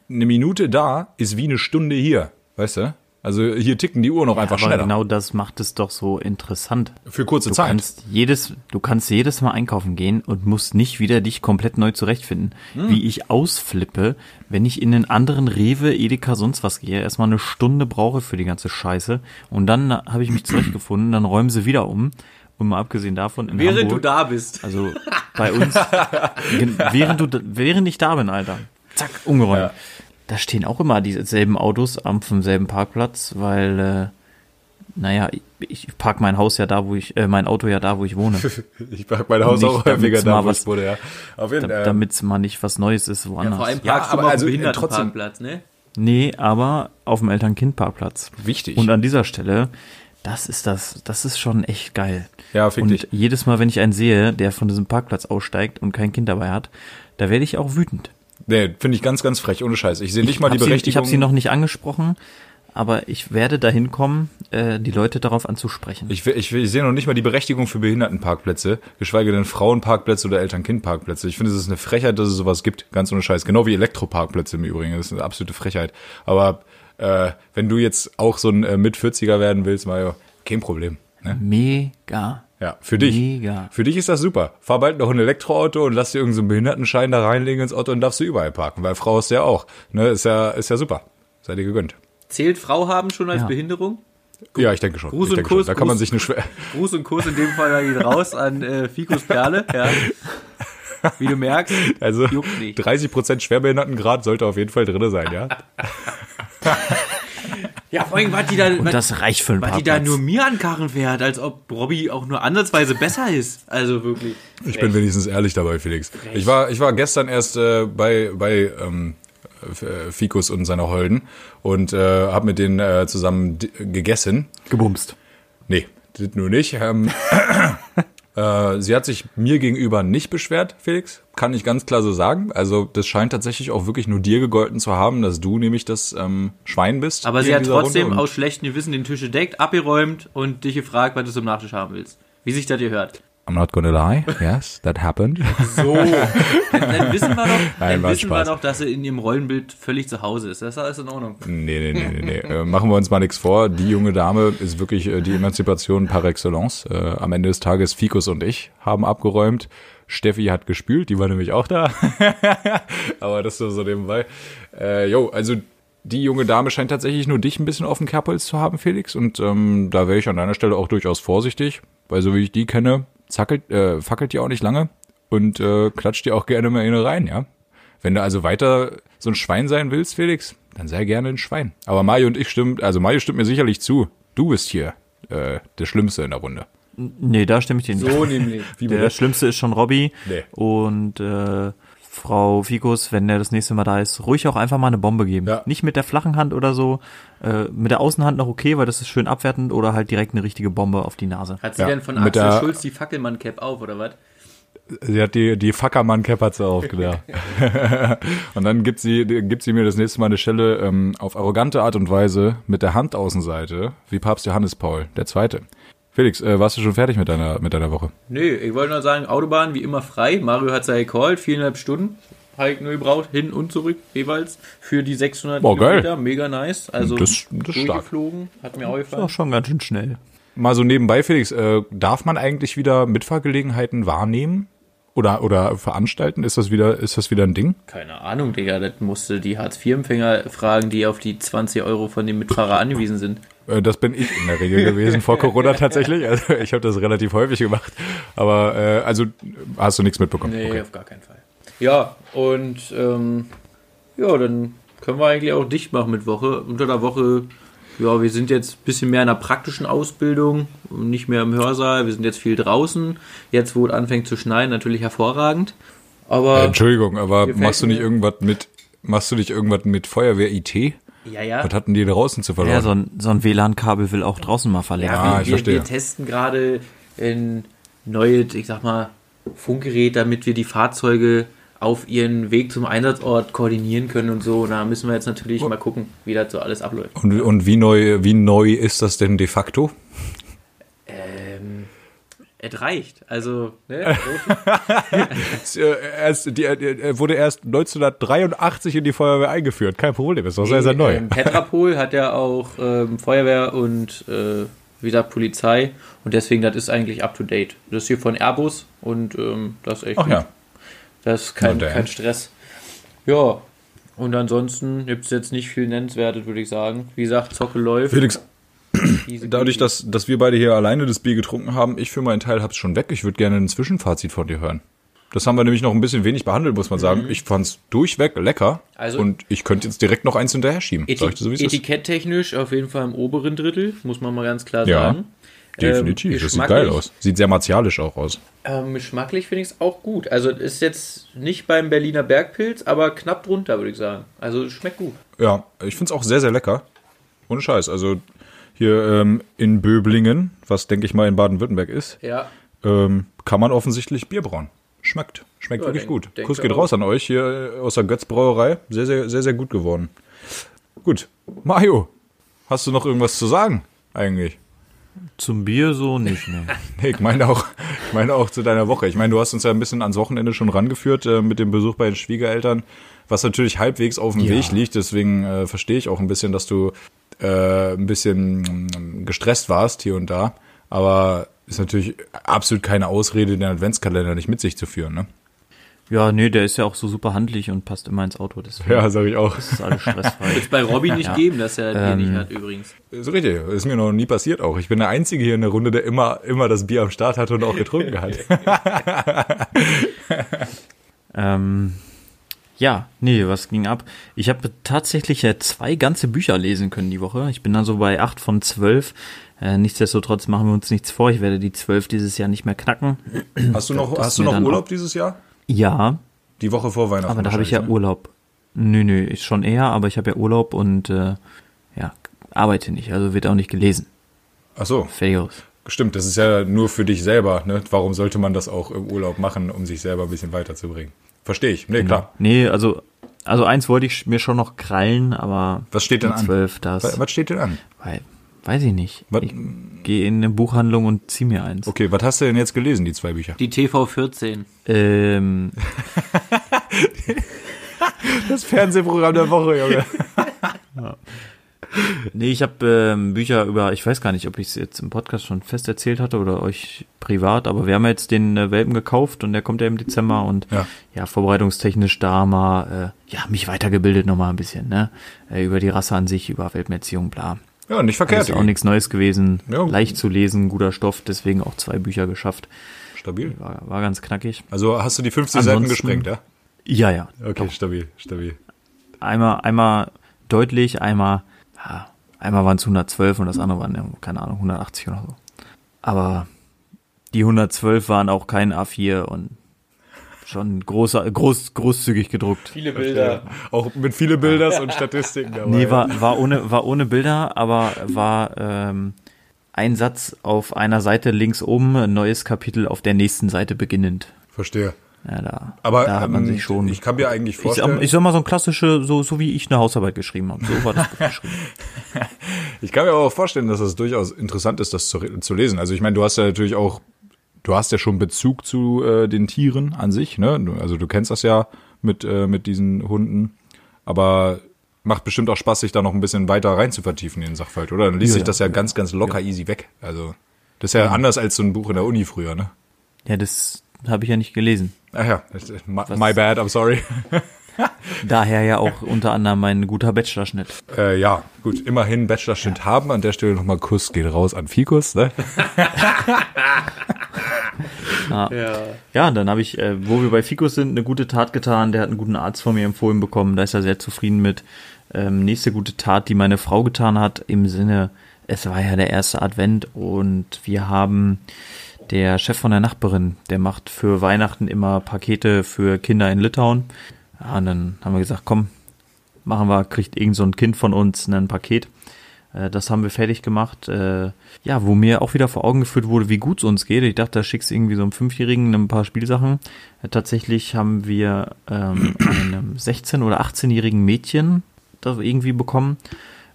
eine Minute da ist wie eine Stunde hier, weißt du? Also hier ticken die Uhr noch einfach Aber schneller. genau das macht es doch so interessant. Für kurze Du Zeit. kannst jedes, du kannst jedes Mal einkaufen gehen und musst nicht wieder dich komplett neu zurechtfinden. Hm. Wie ich ausflippe, wenn ich in einen anderen Rewe, Edeka, sonst was gehe, erstmal eine Stunde brauche für die ganze Scheiße und dann habe ich mich zurechtgefunden, dann räumen sie wieder um. Und mal abgesehen davon in Während Hamburg, du da bist. also bei uns, während du, während ich da bin, Alter, zack, umgeräumt. Ja. Da stehen auch immer dieselben Autos am vom selben Parkplatz, weil, äh, naja, ich, ich park mein Haus ja da, wo ich, äh, mein Auto ja da, wo ich wohne, Ich pack mein Haus Nicht, auch häufiger da, wo was- ich wurde, ja. Auf jeden da, Fall. damit mal nicht was Neues ist Ja, woanders. vor allem Ja, parkst aber du mal also, auf äh, dem trotzdem- Behindertenparkplatz, ne? nee, aber auf dem Eltern-Kind-Parkplatz. Wichtig. Und an dieser Stelle, das ist das, das ist schon echt geil. Ja, fick Und dich. jedes Mal, wenn ich einen sehe, der von diesem Parkplatz aussteigt und kein Kind dabei hat, da werde ich auch wütend. Nee, finde ich ganz, ganz frech, ohne Scheiß. Ich sehe nicht mal die sie, Berechtigung. ich habe sie noch nicht angesprochen, aber ich werde dahin kommen, äh, die Leute darauf anzusprechen. Ich, ich, ich sehe noch nicht mal die Berechtigung für Behindertenparkplätze, geschweige denn Frauenparkplätze oder Eltern-Kind-Parkplätze. Ich finde, es ist eine Frechheit, dass es sowas gibt, ganz ohne Scheiß. Genau wie Elektroparkplätze im Übrigen. Das ist eine absolute Frechheit. Aber äh, wenn du jetzt auch so ein äh, Mit-40er werden willst, Mario, kein Problem. Ne? Mega. Ja, für dich. Mega. Für dich ist das super. Fahr bald noch ein Elektroauto und lass dir irgendeinen so Behindertenschein da reinlegen ins Auto und darfst du überall parken, weil Frau ist ja auch. Ne, ist ja, ist ja super. Sei dir gegönnt. Zählt Frau haben schon als Ja. Behinderung? Ja, ich denke schon. Gruß ich und Kuss, schon. Da kann man Gruß. sich nur schwer. Gruß und Kuss in dem Fall geht raus an äh, Fikus Perle. Ja. Wie du merkst, Also Juckt nicht. 30 Prozent Schwerbehindertengrad sollte auf jeden Fall drin sein, ja. ja, vor allem, was die da, Und was, das reicht für einen was die da nur mir an Karren fährt, als ob Robbie auch nur ansatzweise besser ist. Also wirklich. Ich bin wenigstens ehrlich dabei, Felix. Ich war, ich war gestern erst äh, bei, bei ähm, äh, Fikus und seiner Holden und äh, habe mit denen äh, zusammen gegessen. Gebumst. Nee, das nur nicht. Ähm, äh, sie hat sich mir gegenüber nicht beschwert, Felix. Kann ich ganz klar so sagen. Also das scheint tatsächlich auch wirklich nur dir gegolten zu haben, dass du nämlich das ähm, Schwein bist. Aber sie hat trotzdem aus schlechtem Gewissen den Tisch gedeckt, abgeräumt und dich gefragt, was du zum Nachtisch haben willst. Wie sich das gehört. I'm not gonna lie. Yes, that happened. So. dann, dann wissen wir doch, dann Nein, wissen wir doch, dass sie in ihrem Rollenbild völlig zu Hause ist. Das ist alles in Ordnung. Nee, nee, nee, nee, nee. Äh, machen wir uns mal nichts vor. Die junge Dame ist wirklich äh, die Emanzipation par excellence. Äh, am Ende des Tages Fikus und ich haben abgeräumt. Steffi hat gespült, die war nämlich auch da. Aber das so, so nebenbei. Äh, jo, also die junge Dame scheint tatsächlich nur dich ein bisschen auf dem Kerbholz zu haben, Felix. Und ähm, da wäre ich an deiner Stelle auch durchaus vorsichtig, weil so wie ich die kenne, zackelt, äh, fackelt die auch nicht lange und äh, klatscht dir auch gerne mal eine rein, ja. Wenn du also weiter so ein Schwein sein willst, Felix, dann sei gerne ein Schwein. Aber Mario und ich stimmt, also Mario stimmt mir sicherlich zu. Du bist hier äh, der Schlimmste in der Runde. Nee, da stimme ich dir nicht. So nämlich. Wie Der Schlimmste ist schon Robby. Nee. Und äh, Frau Fikus, wenn der das nächste Mal da ist, ruhig auch einfach mal eine Bombe geben. Ja. Nicht mit der flachen Hand oder so. Äh, mit der Außenhand noch okay, weil das ist schön abwertend oder halt direkt eine richtige Bombe auf die Nase. Hat sie Ja, denn von mit Axel der- Schulz die Fackelmann-Cap auf, oder was? Sie hat die, die Fackermann-Cap hat sie aufgedacht. und dann gibt sie, gibt sie mir das nächste Mal eine Stelle ähm, auf arrogante Art und Weise mit der Handaußenseite, wie Papst Johannes Paul, der Zweite. Felix, äh, warst du schon fertig mit deiner, mit deiner Woche? Nee, ich wollte nur sagen, Autobahn wie immer frei. Mario hat sei gecallt, viereinhalb Stunden. Habe ich nur gebraucht, hin und zurück jeweils für die 600 Boah, geil. Kilometer. Mega nice. Also Das- das ist stark. durchgeflogen, hat mir auch Ist auch gefallen. schon ganz schön schnell. Mal so nebenbei, Felix, äh, darf man eigentlich wieder Mitfahrgelegenheiten wahrnehmen? Oder, oder veranstalten? Ist das wieder, ist das wieder ein Ding? Keine Ahnung, Digga, das musste die Hartz-IV-Empfänger fragen, die auf die 20 Euro von dem Mitfahrer angewiesen sind. Äh, Das bin ich in der Regel gewesen vor Corona tatsächlich. Also ich habe das relativ häufig gemacht. Aber äh, also hast du nichts mitbekommen? Nee, Okay. auf gar keinen Fall. Ja, und ähm, ja, dann können wir eigentlich auch dicht machen mit Woche. Unter der Woche, ja, wir sind jetzt ein bisschen mehr in einer praktischen Ausbildung, und nicht mehr im Hörsaal. Wir sind jetzt viel draußen. Jetzt, wo es anfängt zu schneien, natürlich hervorragend. Aber Äh, Entschuldigung, aber machst du nicht irgendwas mit, machst du nicht irgendwas mit Feuerwehr IT? ja, ja. Was hatten die draußen zu verloren? Ja, so ein, so ein WLAN-Kabel will auch draußen mal verlängern. Ja, Ah, wir, ich wir, verstehe. wir testen gerade ein neues, ich sag mal, Funkgerät, damit wir die Fahrzeuge auf ihren Weg zum Einsatzort koordinieren können und so. Da müssen wir jetzt natürlich mal gucken, wie das so alles abläuft. und, und wie neu, wie neu ist das denn de facto? Ähm, es reicht. Also, ne? Äh, erst, die, äh, wurde erst 1983 in die Feuerwehr eingeführt. Kein Problem, ist doch sehr, sehr neu. Ähm, Petrapol hat ja auch ähm, Feuerwehr und äh, wie gesagt Polizei und deswegen das ist eigentlich up to date. Das ist hier von Airbus und ähm, das ist echt Ach gut. ja. Das ist kein, kein Stress. Ja. Und ansonsten gibt es jetzt nicht viel Nennenswertes, würde ich sagen. Wie gesagt, Zocke läuft. Felix, dadurch, dass, dass wir beide hier alleine das Bier getrunken haben, ich für meinen Teil hab's schon weg. Ich würde gerne ein Zwischenfazit von dir hören. Das haben wir nämlich noch ein bisschen wenig behandelt, muss man sagen. Ich fand's durchweg lecker. Mhm. Also- und ich könnte jetzt direkt noch eins hinterher schieben. Es ist? Etiketttechnisch auf jeden Fall im oberen Drittel, muss man mal ganz klar Ja, sagen. Definitiv. Ähm, das sieht geil aus. Sieht sehr martialisch auch aus. Ähm, geschmacklich finde ich es auch gut. Also ist jetzt nicht beim Berliner Bergpilz, aber knapp drunter, würde ich sagen. Also es schmeckt gut. Ja, ich find's auch sehr, sehr lecker. Ohne Scheiß. Also hier ähm, in Böblingen, was denke ich mal in Baden-Württemberg ist, Ja. ähm, kann man offensichtlich Bier brauen. Schmeckt. Schmeckt Ja, wirklich denk- gut. denke Kuss geht auch. raus an euch hier äh, aus der Götz Brauerei. Sehr, sehr, sehr, sehr gut geworden. Gut. Mario, hast du noch irgendwas zu sagen? Eigentlich. Zum Bier so nicht, ne. Nee, ich meine auch, ich meine auch zu deiner Woche. Ich meine, du hast uns ja ein bisschen ans Wochenende schon rangeführt äh, mit dem Besuch bei den Schwiegereltern, was natürlich halbwegs auf dem Ja. Weg liegt. Deswegen äh, verstehe ich auch ein bisschen, dass du äh, ein bisschen mm, gestresst warst hier und da. Aber ist natürlich absolut keine Ausrede, den Adventskalender nicht mit sich zu führen, ne? Ja, nee, der ist ja auch so super handlich und passt immer ins Auto. Deswegen Ja, sag ich auch. ist alles stressfrei. Wird bei Robby nicht Ja. geben, dass er Bier Ähm, nicht hat übrigens. Ist richtig, ist mir noch nie passiert auch. Ich bin der Einzige hier in der Runde, der immer, immer das Bier am Start hatte und auch getrunken hat. Ähm, ja, nee, was ging ab? Ich habe tatsächlich ja zwei ganze Bücher lesen können die Woche. Ich bin dann so bei acht von zwölf. Äh, nichtsdestotrotz machen wir uns nichts vor. Ich werde die zwölf dieses Jahr nicht mehr knacken. Hast du noch, Das hast du noch Urlaub dieses Jahr? Ja, Die Woche vor Weihnachten. aber da habe ich ja ne? Urlaub. Nö, nö, ist schon eher, aber ich habe ja Urlaub und äh, ja, arbeite nicht, also wird auch nicht gelesen. Ach so, Fertig aus. stimmt, das ist ja nur für dich selber, ne? Warum sollte man das auch im Urlaub machen, um sich selber ein bisschen weiterzubringen? Verstehe ich. Nee, klar. Nee, also, also eins wollte ich mir schon noch krallen, aber Was steht denn an? zwölf, das, Was, steht denn an? Wei- weiß ich nicht. Was- Ich gehe in eine Buchhandlung und zieh mir eins. Okay, was hast du denn jetzt gelesen, die zwei Bücher? Die TV14. Ähm, Das Fernsehprogramm der Woche, Junge. nee, ich habe ähm, Bücher über, ich weiß gar nicht, ob ich es jetzt im Podcast schon fest erzählt hatte oder euch privat, aber wir haben jetzt den äh, Welpen gekauft und der kommt ja im Dezember und Ja. ja, vorbereitungstechnisch da mal, äh, ja, mich weitergebildet nochmal ein bisschen, ne? Äh, über die Rasse an sich, über Welpenerziehung, bla. Ja, nicht Das verkehrt. ist auch nichts Neues gewesen. Ja. Leicht zu lesen, guter Stoff, deswegen auch zwei Bücher geschafft. Stabil. War, war ganz knackig. Also hast du die 50 Seiten Ansonsten- gesprengt, ja? Ja, ja. Okay, stabil, stabil. Einmal, einmal deutlich, einmal, ja, einmal waren es 112 und das andere waren, keine Ahnung, 180 oder so. Aber die 112 waren auch kein A4 und schon großer, groß, großzügig gedruckt. Viele Bilder. Auch mit viele Bilders und Statistiken dabei. Nee, war, war ohne, war ohne Bilder, aber war ähm, ein Satz auf einer Seite links oben, ein neues Kapitel auf der nächsten Seite beginnend. Verstehe. Ja, da, Aber da hat man ähm, sich schon. ich kann mir eigentlich ich, vorstellen, sag, ich sag mal so ein klassische, so, so wie ich eine Hausarbeit geschrieben habe. So war das geschrieben. Ich kann mir aber auch vorstellen, dass es durchaus interessant ist, das zu, zu lesen. Also ich meine, du hast ja natürlich auch, du hast ja schon Bezug zu äh, den Tieren an sich, ne? Also du kennst das ja mit, äh, mit diesen Hunden. Aber macht bestimmt auch Spaß, sich da noch ein bisschen weiter rein zu vertiefen in den Sachverhalt, oder? Dann liest Ja, sich ja. das ja ganz, ganz locker easy weg. Also das ist ja anders als so ein Buch in der Uni früher, ne? Ja, das habe ich ja nicht gelesen. Ach ja, my, my bad, I'm sorry. Daher ja auch unter anderem mein guter Bachelorschnitt. Äh, ja, gut, immerhin Bachelorschnitt haben. An der Stelle nochmal Kuss geht raus an Fikus, ne? Ja. Ja, und dann habe ich, äh, wo wir bei Fikus sind, eine gute Tat getan. Der hat einen guten Arzt von mir empfohlen bekommen. Da ist er sehr zufrieden mit. Ähm, nächste gute Tat, die meine Frau getan hat, im Sinne, es war ja der erste Advent und wir haben der Chef von der Nachbarin, der macht für Weihnachten immer Pakete für Kinder in Litauen. Ja, und dann haben wir gesagt, komm, machen wir, kriegt irgend so ein Kind von uns ein Paket. Äh, Das haben wir fertig gemacht. Äh, Ja, wo mir auch wieder vor Augen geführt wurde, wie gut es uns geht. Ich dachte, da schickst du irgendwie so einem Fünfjährigen ein paar Spielsachen. Äh, Tatsächlich haben wir ähm, einem 16- oder 18-jährigen Mädchen das irgendwie bekommen.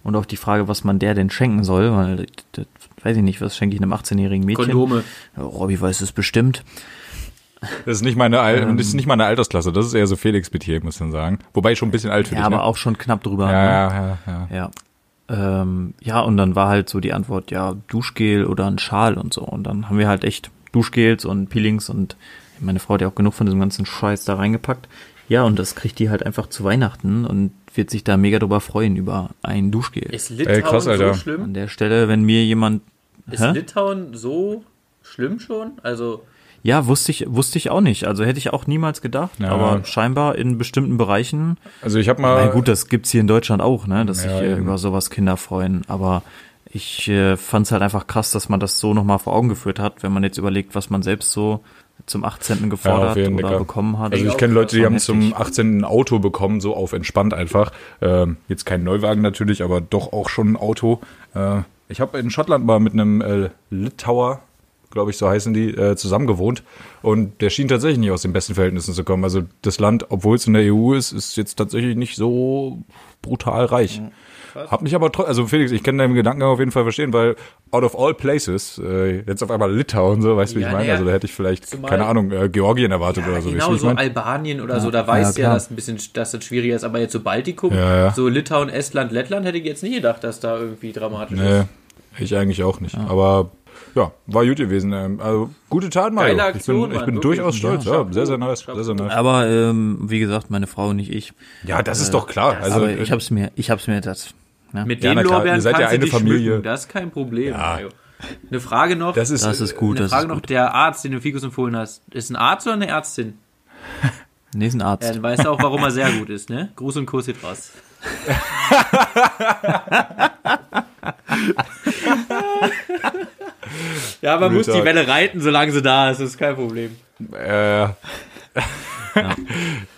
Und auch die Frage, was man der denn schenken soll, weil das, weiß ich nicht, was schenke ich einem 18-jährigen Mädchen? Kondome. Robby weiß es bestimmt. Das ist nicht meine, Al Ähm. das ist nicht meine Altersklasse, das ist eher so Felix Betier, muss man sagen. Wobei schon ein bisschen alt für Ja, dich, aber ne? auch schon knapp drüber. ne? ja, ja, ja, ja. Ja. Ähm, ja, und dann war halt so die Antwort, ja, Duschgel oder ein Schal und so. Und dann haben wir halt echt Duschgels und Peelings und meine Frau hat ja auch genug von diesem ganzen Scheiß da reingepackt. Ja, und das kriegt die halt einfach zu Weihnachten und wird sich da mega drüber freuen über ein Duschgel. Ist Litauen Ey, krass, Alter. so schlimm? An der Stelle, wenn mir jemand. Ist Hä? Litauen so schlimm schon? Also, Ja, wusste ich, wusste ich auch nicht. Also hätte ich auch niemals gedacht. Ja. Aber scheinbar in bestimmten Bereichen Also ich habe Na mal, gut, das gibt's hier in Deutschland auch, ne, dass Ja, sich äh, über sowas Kinder freuen. Aber ich äh, fand es halt einfach krass, dass man das so nochmal vor Augen geführt hat, wenn man jetzt überlegt, was man selbst so zum 18. gefordert jeden oder Dicker. bekommen hat. also ich kenne Leute, die haben zum heftig. 18. ein Auto bekommen, so auf entspannt einfach. Ähm, jetzt kein Neuwagen natürlich, aber doch auch schon ein Auto. Äh, ich habe in Schottland mal mit einem äh, Litauer, glaube ich, so heißen die, äh, zusammen gewohnt. Und der schien tatsächlich nicht aus den besten Verhältnissen zu kommen. Also das Land, obwohl es in der EU ist, ist jetzt tatsächlich nicht so brutal reich. Hab mich aber trotzdem, also Felix, ich kann deinen Gedanken auf jeden Fall verstehen, weil out of all places, äh, jetzt auf einmal Litauen, so, weißt du, wie Ja, ich meine? naja. Also da hätte ich vielleicht, Zumal- keine Ahnung, äh, Georgien erwartet oder so, weißt du, genau, wie so? Albanien oder so, da weiß ja, ja, dass ein bisschen, dass das schwieriger ist, aber jetzt so Baltikum, Ja, ja. so Litauen, Estland, Lettland hätte ich jetzt nie gedacht, dass da irgendwie dramatisch Nee, ist. ich eigentlich auch nicht. Aber ja, war gut gewesen. Ähm, also gute Tat, Mario. Geile ich Aktion, bin, ich bin durchaus stolz. Ja, Chapeau. sehr, sehr nice. Sehr, sehr nice. Aber ähm, wie gesagt, meine Frau nicht ich. Ja, das ist doch klar. Also, aber ich hab's mir, ich hab's mir das. Ja. Mit Ja, den Lorbeeren ihr seid ja eine Familie. schmücken, das ist kein Problem. Ja. Mario. Eine Frage noch. das ist, Das ist gut. eine Frage noch, gut. der Arzt, den du Fikus empfohlen hast, ist ein Arzt oder eine Ärztin? Nee, ist ein Arzt. Ja, dann weißt du auch, warum er sehr gut ist, ne? Gruß und Kuss geht raus. ja, man muss die. Welle reiten, solange sie da ist, das ist kein Problem.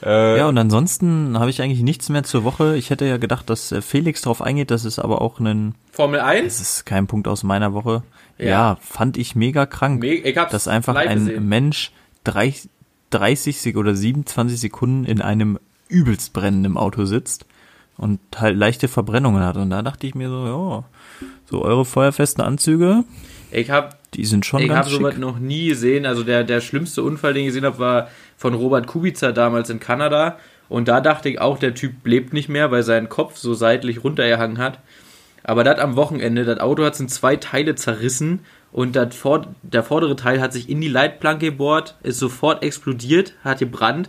äh, Ja, und ansonsten habe ich eigentlich nichts mehr zur Woche. Ich hätte ja gedacht, dass äh, Felix drauf eingeht. Das ist aber auch ein, Formel das 1? ist kein Punkt aus meiner Woche. Ja. Ja, fand ich mega krank, Me ich hab's dass einfach ein gesehen. Mensch 30, 30 Sek oder 27 Sekunden in einem übelst brennenden Auto sitzt und halt leichte Verbrennungen hat. Und da dachte ich mir so, ja, so eure feuerfesten Anzüge, Ich habe die sind schon ich ganz sowas schick. noch nie gesehen. Also der, der schlimmste Unfall, den ich gesehen habe, war von Robert Kubica damals in Kanada. Und da dachte ich auch, der Typ lebt nicht mehr, weil sein Kopf so seitlich runtergehangen hat. Aber das am Wochenende, das Auto hat in zwei Teile zerrissen und vor, der vordere Teil hat sich in die Leitplanke gebohrt, ist sofort explodiert, hat gebrannt.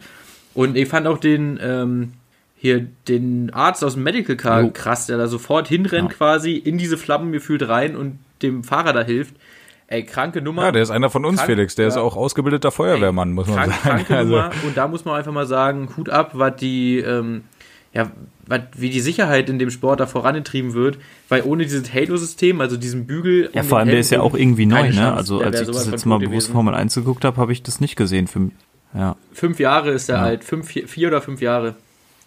Und ich fand auch den, ähm, hier, den Arzt aus dem Medical Car Jo. krass, der da sofort hinrennt Ja. quasi, in diese Flammen gefühlt rein und dem Fahrer da hilft. Ey, kranke Nummer. ja, der ist einer von uns, Krank- Felix. Der ist ja. auch ausgebildeter Feuerwehrmann, muss man Krank, sagen. kranke Also, Nummer. Und da muss man einfach mal sagen, Hut ab, was die, ähm, ja, was, wie die Sicherheit in dem Sport da vorangetrieben wird, weil ohne dieses Halo-System, also diesen Bügel. Ja, um vor allem, der ist ja auch irgendwie neu, ne? Also, als ich das jetzt mal bewusst. Formel 1 geguckt habe, habe ich das nicht gesehen. Für, ja. Fünf Jahre ist er alt, fünf, vier oder fünf Jahre.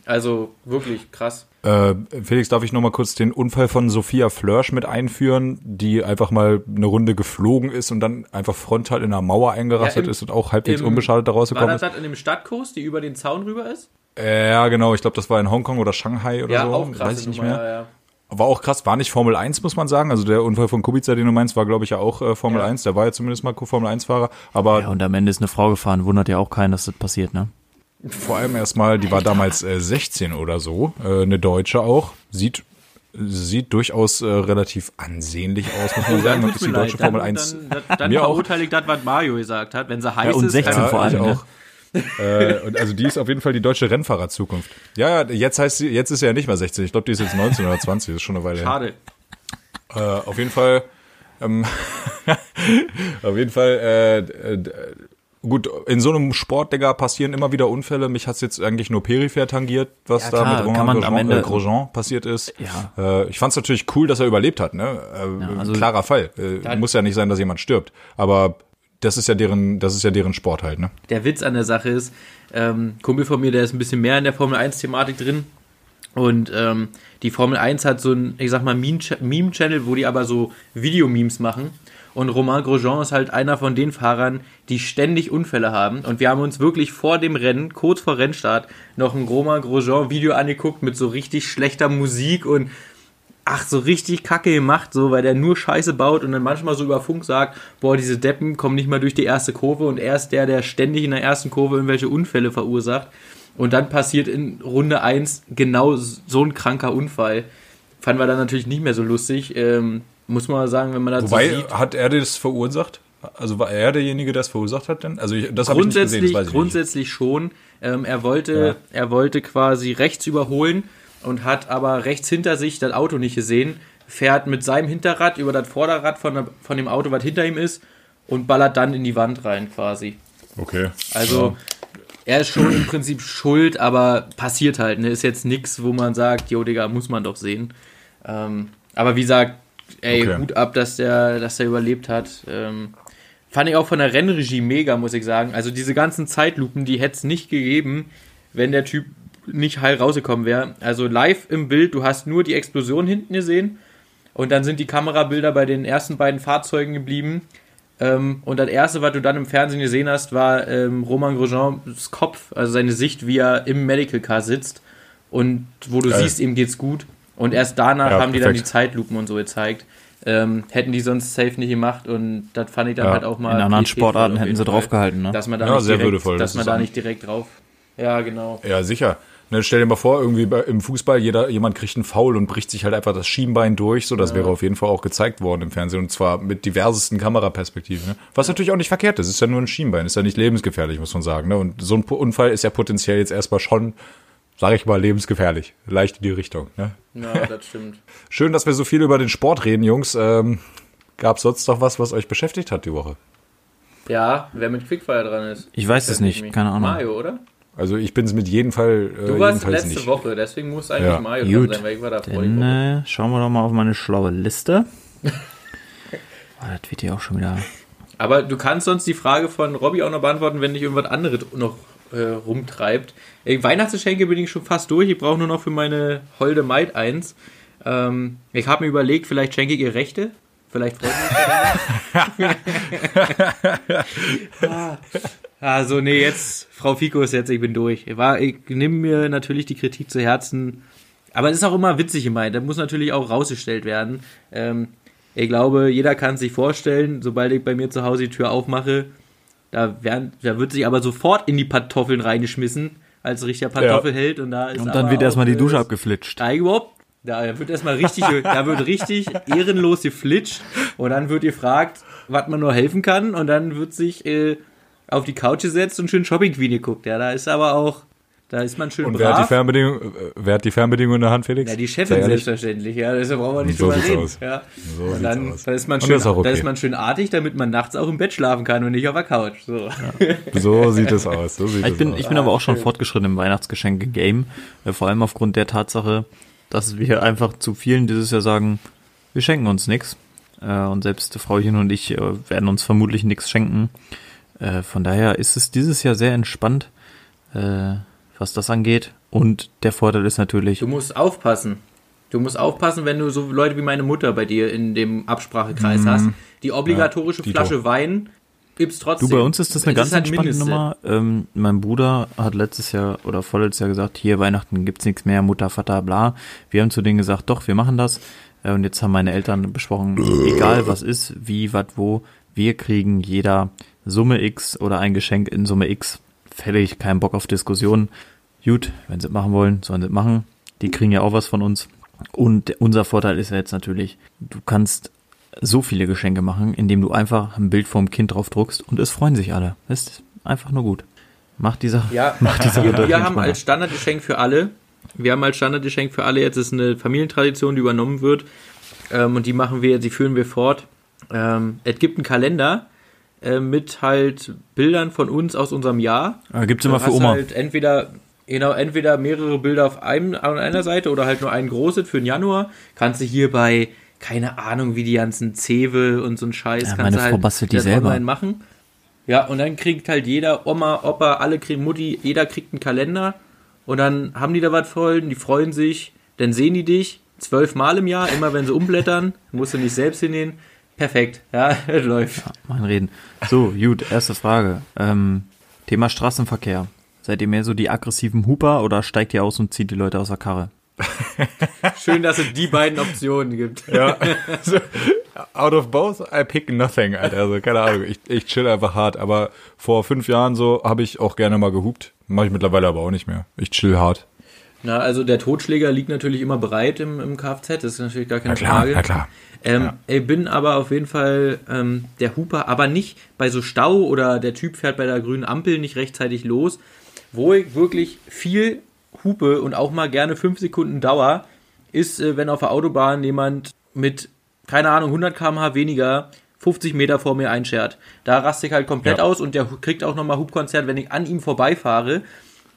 Also wirklich krass. Äh, Felix, darf ich noch mal kurz den Unfall von Sophia Flörsch mit einführen, die einfach mal eine Runde geflogen ist und dann einfach frontal in einer Mauer eingerastet Ja, im- ist und auch halbwegs im- unbeschadet da War rausgekommen das ist? das in dem Stadtkurs, die über den Zaun rüber ist? Äh, ja, genau. Ich glaube, das war in Hongkong oder Shanghai oder ja, so. auch krass. Weiß ich nicht mehr. Ja, ja. War auch krass, war nicht Formel 1, muss man sagen. Also der Unfall von Kubica, den du meinst, war, glaube ich, ja auch äh, Formel Ja. 1. Der war ja zumindest mal Formel 1-Fahrer. Aber ja, und am Ende ist eine Frau gefahren. Wundert ja auch keinen, dass das passiert, ne? Vor allem erstmal, die war damals äh, 16 oder so, äh, eine Deutsche auch. Sieht, sieht durchaus äh, relativ ansehnlich aus, muss man sagen. Und ist die deutsche Dann- Formel 1. Dann, dann, dann Mir auch. verurteile ich das, was Mario gesagt hat. Wenn sie heiß Ja, und ist, 16 kann- vor allem, ich ne? auch. äh, und also die ist auf jeden Fall die deutsche Rennfahrerzukunft. Ja, ja, jetzt heißt sie, jetzt ist sie ja nicht mehr 16. Ich glaube, die ist jetzt 19 oder 20. Das ist schon eine Weile her. Schade. Äh, auf jeden Fall, ähm, auf jeden Fall, äh, äh, gut, in so einem Sport, Digga, passieren immer wieder Unfälle. Mich hat's jetzt eigentlich nur peripher tangiert, was Ja, da klar, mit Romain kann man am Grosjean, Ende- äh, Grosjean passiert ist. Ja. Äh, ich fand's natürlich cool, dass er überlebt hat, ne? Äh, also- klarer Fall. Äh, muss ja nicht sein, dass jemand stirbt. Aber das ist ja deren, das ist ja deren Sport halt, ne? der Witz an der Sache ist, ähm, Kumpel von mir, der ist ein bisschen mehr in der Formel 1-Thematik drin. Und ähm, die Formel 1 hat so ein, ich sag mal, Meme- Meme-Channel, wo die aber so Videomemes machen. Und Romain Grosjean ist halt einer von den Fahrern, die ständig Unfälle haben. Und wir haben uns wirklich vor dem Rennen, kurz vor Rennstart, noch ein Romain Grosjean-Video angeguckt mit so richtig schlechter Musik und ach, so richtig kacke gemacht, so, weil der nur Scheiße baut und dann manchmal so über Funk sagt, boah, diese Deppen kommen nicht mal durch die erste Kurve und er ist der, der ständig in der ersten Kurve irgendwelche Unfälle verursacht. Und dann passiert in Runde 1 genau so ein kranker Unfall. Fanden wir dann natürlich nicht mehr so lustig. Ähm, muss man sagen, wenn man das Wobei, so sieht. hat er das verursacht? Also war er derjenige, der es verursacht hat denn? Also ich, das habe ich nicht gesehen, das Grundsätzlich, nicht. grundsätzlich schon. Ähm, er, wollte, er wollte quasi rechts überholen und hat aber rechts hinter sich das Auto nicht gesehen, fährt mit seinem Hinterrad über das Vorderrad von, der, von dem Auto, was hinter ihm ist, und ballert dann in die Wand rein quasi. Okay. Also er ist schon im Prinzip schuld, aber passiert halt. Ne? Ist jetzt nichts, wo man sagt, jo Digga, muss man doch sehen. Ähm, aber wie gesagt, ey, Okay. Hut ab, dass der, dass der überlebt hat. Ähm, fand ich auch von der Rennregie mega, muss ich sagen. Also diese ganzen Zeitlupen, die hätte es nicht gegeben, wenn der Typ nicht heil rausgekommen wäre. Also live im Bild, du hast nur die Explosion hinten gesehen und dann sind die Kamerabilder bei den ersten beiden Fahrzeugen geblieben. Ähm, und das erste, was du dann im Fernsehen gesehen hast, war ähm, Roman Grosjeans Kopf, also seine Sicht, wie er im Medical Car sitzt und wo du Geil. siehst, ihm geht's gut. Und erst danach Ja, haben die dann die. Zeitlupen und so gezeigt. Ähm, hätten die sonst safe nicht gemacht und das fand ich dann Ja, halt auch mal. In anderen Sportarten hätten sie draufgehalten, ne? Dass man da Ja, nicht sehr direkt, würdevoll, dass das man da nicht direkt drauf. Ja, genau. Ja, sicher. Ne, stell dir mal vor, irgendwie bei- im Fußball, jeder, jemand kriegt einen Foul und bricht sich halt einfach das Schienbein durch. So, das wäre auf jeden Fall auch gezeigt worden im Fernsehen und zwar mit diversesten Kameraperspektiven. Ne? Was natürlich auch nicht verkehrt ist. Ist ja nur ein Schienbein, ist ja nicht lebensgefährlich, muss man sagen. Ne? Und so ein Unfall ist ja potenziell jetzt erstmal schon, sage ich mal, lebensgefährlich. Leicht in die Richtung. Ne? Ja, das stimmt. Schön, dass wir so viel über den Sport reden, Jungs. Ähm, Gab sonst noch was, was euch beschäftigt hat die Woche? Ja, wer mit Quickfire dran ist. Ich weiß es nicht, mich. keine Ahnung. Mario, oder? Also ich bin es mit jedem Fall. Äh, Du warst letzte nicht. Woche, deswegen muss eigentlich Ja. Mario dran Gut, sein, weil ich war da Dann äh, schauen wir doch mal auf meine schlaue Liste. oh, das wird hier auch schon wieder. Aber du kannst sonst die Frage von Robby auch noch beantworten, wenn dich irgendwas anderes noch äh, rumtreibt. Äh, Weihnachtsgeschenke bin ich schon fast durch. Ich brauche nur noch für meine holde Maid eins. Ähm, ich habe mir überlegt, vielleicht schenke ich ihr Rechte. Vielleicht freut mich ah, Also, nee, jetzt, Frau Fikus, jetzt, ich bin durch. Ich, war- ich nehme mir natürlich die Kritik zu Herzen. Aber es ist auch immer witzig gemeint. Da muss natürlich auch rausgestellt werden. Ähm, ich glaube, jeder kann sich vorstellen, sobald ich bei mir zu Hause die Tür aufmache, da, werden, da wird sich aber sofort in die Pantoffeln reingeschmissen, als richtiger Pantoffelheld. Und, da ist Und dann wird erstmal die Dusche abgeflitscht. da überhaupt, da wird erstmal richtig, da wird richtig ehrenlos geflitscht und dann wird gefragt, was man nur helfen kann und dann wird sich äh, auf die Couch gesetzt und schön Shopping Queen geguckt. Ja, da ist aber auch, da ist man schön Und wer hat, die brav. Fernbedienung, äh, wer hat die Fernbedienung in der Hand, Felix? Ja, die Chefin selbstverständlich, ja, deshalb brauchen wir nicht So drüber reden. aus. Ja. So und sieht's dann, aus. dann ist man Und schön, das ist auch da okay. ist man schön artig, damit man nachts auch im Bett schlafen kann und nicht auf der Couch. So. So sieht es aus. So sieht Ich es bin, aus. ich bin aber auch schon fortgeschritten im Weihnachtsgeschenke-Game. Äh, vor allem aufgrund der Tatsache, dass wir einfach zu vielen dieses Jahr sagen, wir schenken uns nichts. Äh, und selbst Frauchen und ich werden uns vermutlich nichts schenken. Von daher ist es dieses Jahr sehr entspannt, äh, was das angeht. Und der Vorteil ist natürlich, Du musst aufpassen. Du musst aufpassen, wenn du so Leute wie meine Mutter bei dir in dem Absprachekreis hast. Die obligatorische Dito. Flasche Wein gibt's trotzdem. Du, bei uns ist das eine Es ganz halt entspannte Mindeste. Nummer. Ähm, mein Bruder hat letztes Jahr oder vorletztes Jahr gesagt, hier Weihnachten gibt's nichts mehr, Mutter, Vater, bla. Wir haben zu denen gesagt, doch, wir machen das. Äh, und jetzt haben meine Eltern besprochen, egal was ist, wie, was, wo, wir kriegen jeder Summe X oder ein Geschenk in Summe X. Fällig, kein Bock auf Diskussionen. Gut, wenn sie es machen wollen, sollen sie es machen. Die kriegen ja auch was von uns. Und unser Vorteil ist ja jetzt natürlich, du kannst so viele Geschenke machen, indem du einfach ein Bild vom Kind drauf druckst und es freuen sich alle. Das ist einfach nur gut. Macht die Sache. Ja, macht die Sache wir, wir haben als Standardgeschenk für alle, wir haben als Standardgeschenk für alle, jetzt ist eine Familientradition, die übernommen wird. Ähm, und die machen wir, die führen wir fort. Ähm, es gibt einen Kalender äh, mit halt Bildern von uns aus unserem Jahr. Äh, Gibt's immer für Oma. Halt entweder, genau, entweder mehrere Bilder auf, einem, auf einer Seite oder halt nur ein großes für den Januar. Kannst du hier bei, keine Ahnung, wie die ganzen Zewe und so ein Scheiß, Ja, kannst du halt Frau bastelt die selber. online machen. Ja, und dann kriegt halt jeder, Oma, Opa, alle kriegen Mutti, jeder kriegt einen Kalender und dann haben die da was voll, die freuen sich, dann sehen die dich zwölfmal im Jahr, immer wenn sie umblättern, musst du nicht selbst hinnehmen. Perfekt, ja, läuft. Mein Reden. So, gut, erste Frage. Ähm, Thema Straßenverkehr. Seid ihr mehr so die aggressiven Huper oder steigt ihr aus und zieht die Leute aus der Karre? Schön, dass es die beiden Optionen gibt. Ja. So, out of both, I pick nothing, Alter. Also, keine Ahnung. Ich, ich chill einfach hart. Aber vor fünf Jahren so habe ich auch gerne mal gehupt. Mache ich mittlerweile aber auch nicht mehr. Ich chill hart. Na, also der Totschläger liegt natürlich immer bereit im, im Kfz, das ist natürlich gar keine Na klar, Frage. na klar. Ähm, Ja. Ich bin aber auf jeden Fall ähm, der Huper, aber nicht bei so Stau oder der Typ fährt bei der grünen Ampel nicht rechtzeitig los. Wo ich wirklich viel hupe und auch mal gerne fünf Sekunden Dauer, ist, äh, wenn auf der Autobahn jemand mit, keine Ahnung, 100 km/h weniger 50 Meter vor mir einschert. Da raste ich halt komplett Ja. aus und der kriegt auch nochmal Hubkonzert, wenn ich an ihm vorbeifahre.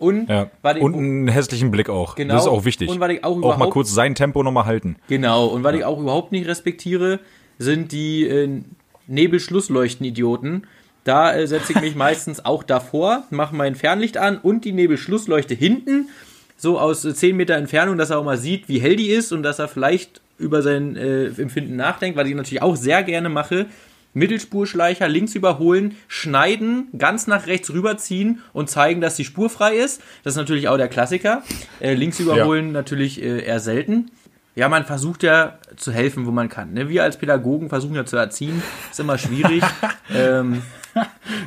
Und, Ja. weil ich- Und einen hässlichen Blick auch. Genau. Das ist auch wichtig. Und weil ich auch auch mal kurz sein Tempo nochmal halten. Genau, und was ich auch überhaupt nicht respektiere, sind die äh, Nebelschlussleuchten-Idioten. Da äh, setze ich mich meistens auch davor, mache mein Fernlicht an und die Nebelschlussleuchte hinten, so aus äh, 10 Meter Entfernung, dass er auch mal sieht, wie hell die ist und dass er vielleicht über sein äh, Empfinden nachdenkt, was ich natürlich auch sehr gerne mache. Mittelspurschleicher links überholen, schneiden, ganz nach rechts rüberziehen und zeigen, dass die Spur frei ist. Das ist natürlich auch der Klassiker. Äh, links überholen natürlich äh, eher selten. Ja, man versucht ja zu helfen, wo man kann. Ne? Wir als Pädagogen versuchen ja zu erziehen. Ist immer schwierig. ähm,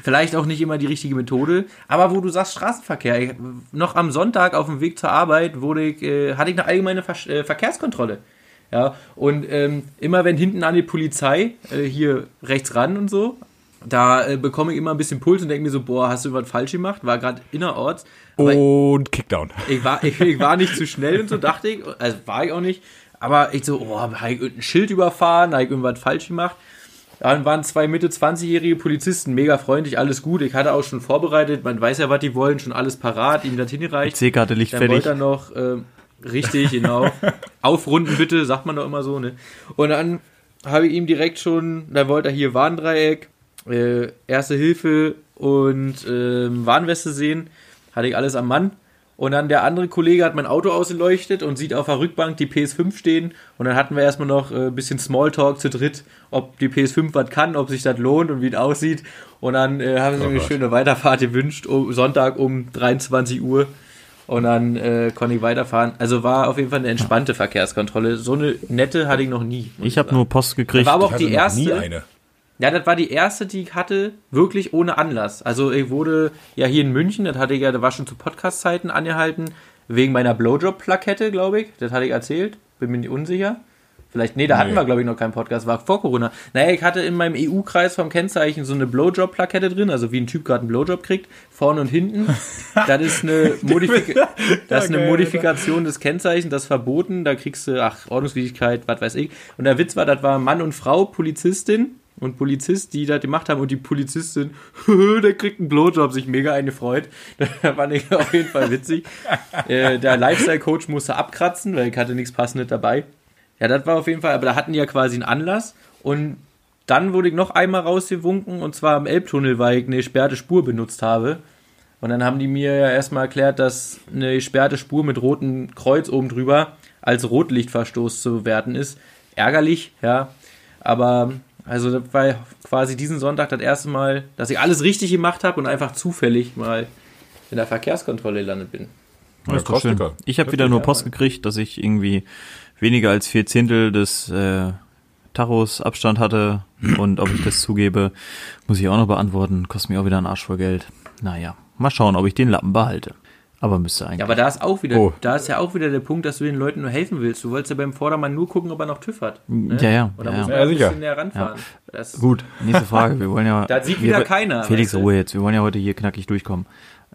Vielleicht auch nicht immer die richtige Methode. Aber wo du sagst Straßenverkehr, ich, noch am Sonntag auf dem Weg zur Arbeit wurde ich, äh, hatte ich eine allgemeine Ver äh, Verkehrskontrolle. Ja, und ähm, immer wenn hinten an die Polizei, äh, hier rechts ran und so, da äh, bekomme ich immer ein bisschen Puls und denke mir so, boah, hast du was falsch gemacht? War gerade innerorts. Und Kickdown. ich war, ich, ich war nicht zu schnell und so, dachte ich. Also war ich auch nicht. Aber ich so, oh, habe ich irgendein Schild überfahren, habe ich irgendwas falsch gemacht. Dann waren zwei Mitte 20-jährige Polizisten, mega freundlich, alles gut. Ich hatte auch schon vorbereitet, man weiß ja, was die wollen, schon alles parat, ihm das hingereicht. C-Karte Licht Dann wollte er noch, ähm, richtig, genau. Aufrunden bitte, sagt man doch immer so, ne? Und dann habe ich ihm direkt schon, dann wollte er hier Warndreieck, äh, Erste Hilfe und ähm, Warnweste sehen. Hatte ich alles am Mann. Und dann der andere Kollege hat mein Auto ausgeleuchtet und sieht auf der Rückbank die PS5 stehen. Und dann hatten wir erstmal noch äh, ein bisschen Smalltalk zu dritt, ob die PS5 was kann, ob sich das lohnt und wie es aussieht. Und dann äh, haben sie Oh mir eine schöne Weiterfahrt gewünscht, um, Sonntag um 23 Uhr. Und dann äh, konnte ich weiterfahren. Also war auf jeden Fall eine entspannte Verkehrskontrolle. So eine nette hatte ich noch nie. Ich habe nur Post gekriegt. War aber auch Ich hatte die erste. nie eine. Ja, das war die erste, die ich hatte, wirklich ohne Anlass. Also ich wurde ja hier in München, das hatte ich ja, da war schon zu Podcast-Zeiten angehalten, wegen meiner Blowjob-Plakette, glaube ich. Das hatte ich erzählt, bin mir nicht unsicher. Vielleicht, nee, da hatten Nee. wir, glaube ich, noch keinen Podcast, war vor Corona. Naja, ich hatte in meinem EU-Kreis vom Kennzeichen so eine Blowjob-Plakette drin, also wie ein Typ gerade einen Blowjob kriegt, vorne und hinten. Das ist eine, Modifik das ist eine Modifikation des Kennzeichens, das ist verboten, da kriegst du, ach, Ordnungswidrigkeit, was weiß ich. Und der Witz war, das war Mann und Frau, Polizistin und Polizist, die das gemacht haben und die Polizistin, der kriegt einen Blowjob, sich mega eingefreut. Da fand ich auf jeden Fall witzig. äh, der Lifestyle-Coach musste abkratzen, weil ich hatte nichts Passendes dabei. Ja, das war auf jeden Fall, aber da hatten die ja quasi einen Anlass und dann wurde ich noch einmal rausgewunken und zwar am Elbtunnel, weil ich eine gesperrte Spur benutzt habe. Und dann haben die mir ja erstmal erklärt, dass eine gesperrte Spur mit rotem Kreuz oben drüber als Rotlichtverstoß zu bewerten ist. Ärgerlich, ja. Aber also das war quasi diesen Sonntag das erste Mal, dass ich alles richtig gemacht habe und einfach zufällig mal in der Verkehrskontrolle gelandet bin. Ja, ist doch schön. Ich habe wieder nur Post gekriegt, dass ich irgendwie weniger als vier Zehntel des äh, Tachos Abstand hatte und ob ich das zugebe, muss ich auch noch beantworten. Kostet mir auch wieder einen Arsch voll Geld. Naja, mal schauen, ob ich den Lappen behalte. Aber müsste eigentlich. Ja, aber da ist auch wieder, Oh. da ist ja auch wieder der Punkt, dass du den Leuten nur helfen willst. Du wolltest ja beim Vordermann nur gucken, ob er noch TÜV hat. Ne? Ja, ja, da ja, muss ja. man Ja, ein sicher. bisschen näher ranfahren. Das, Gut, nächste Frage. Wir wollen ja. Da sieht wir, wieder keiner, Felix, weißt du? Ruhe jetzt. Wir wollen ja heute hier knackig durchkommen.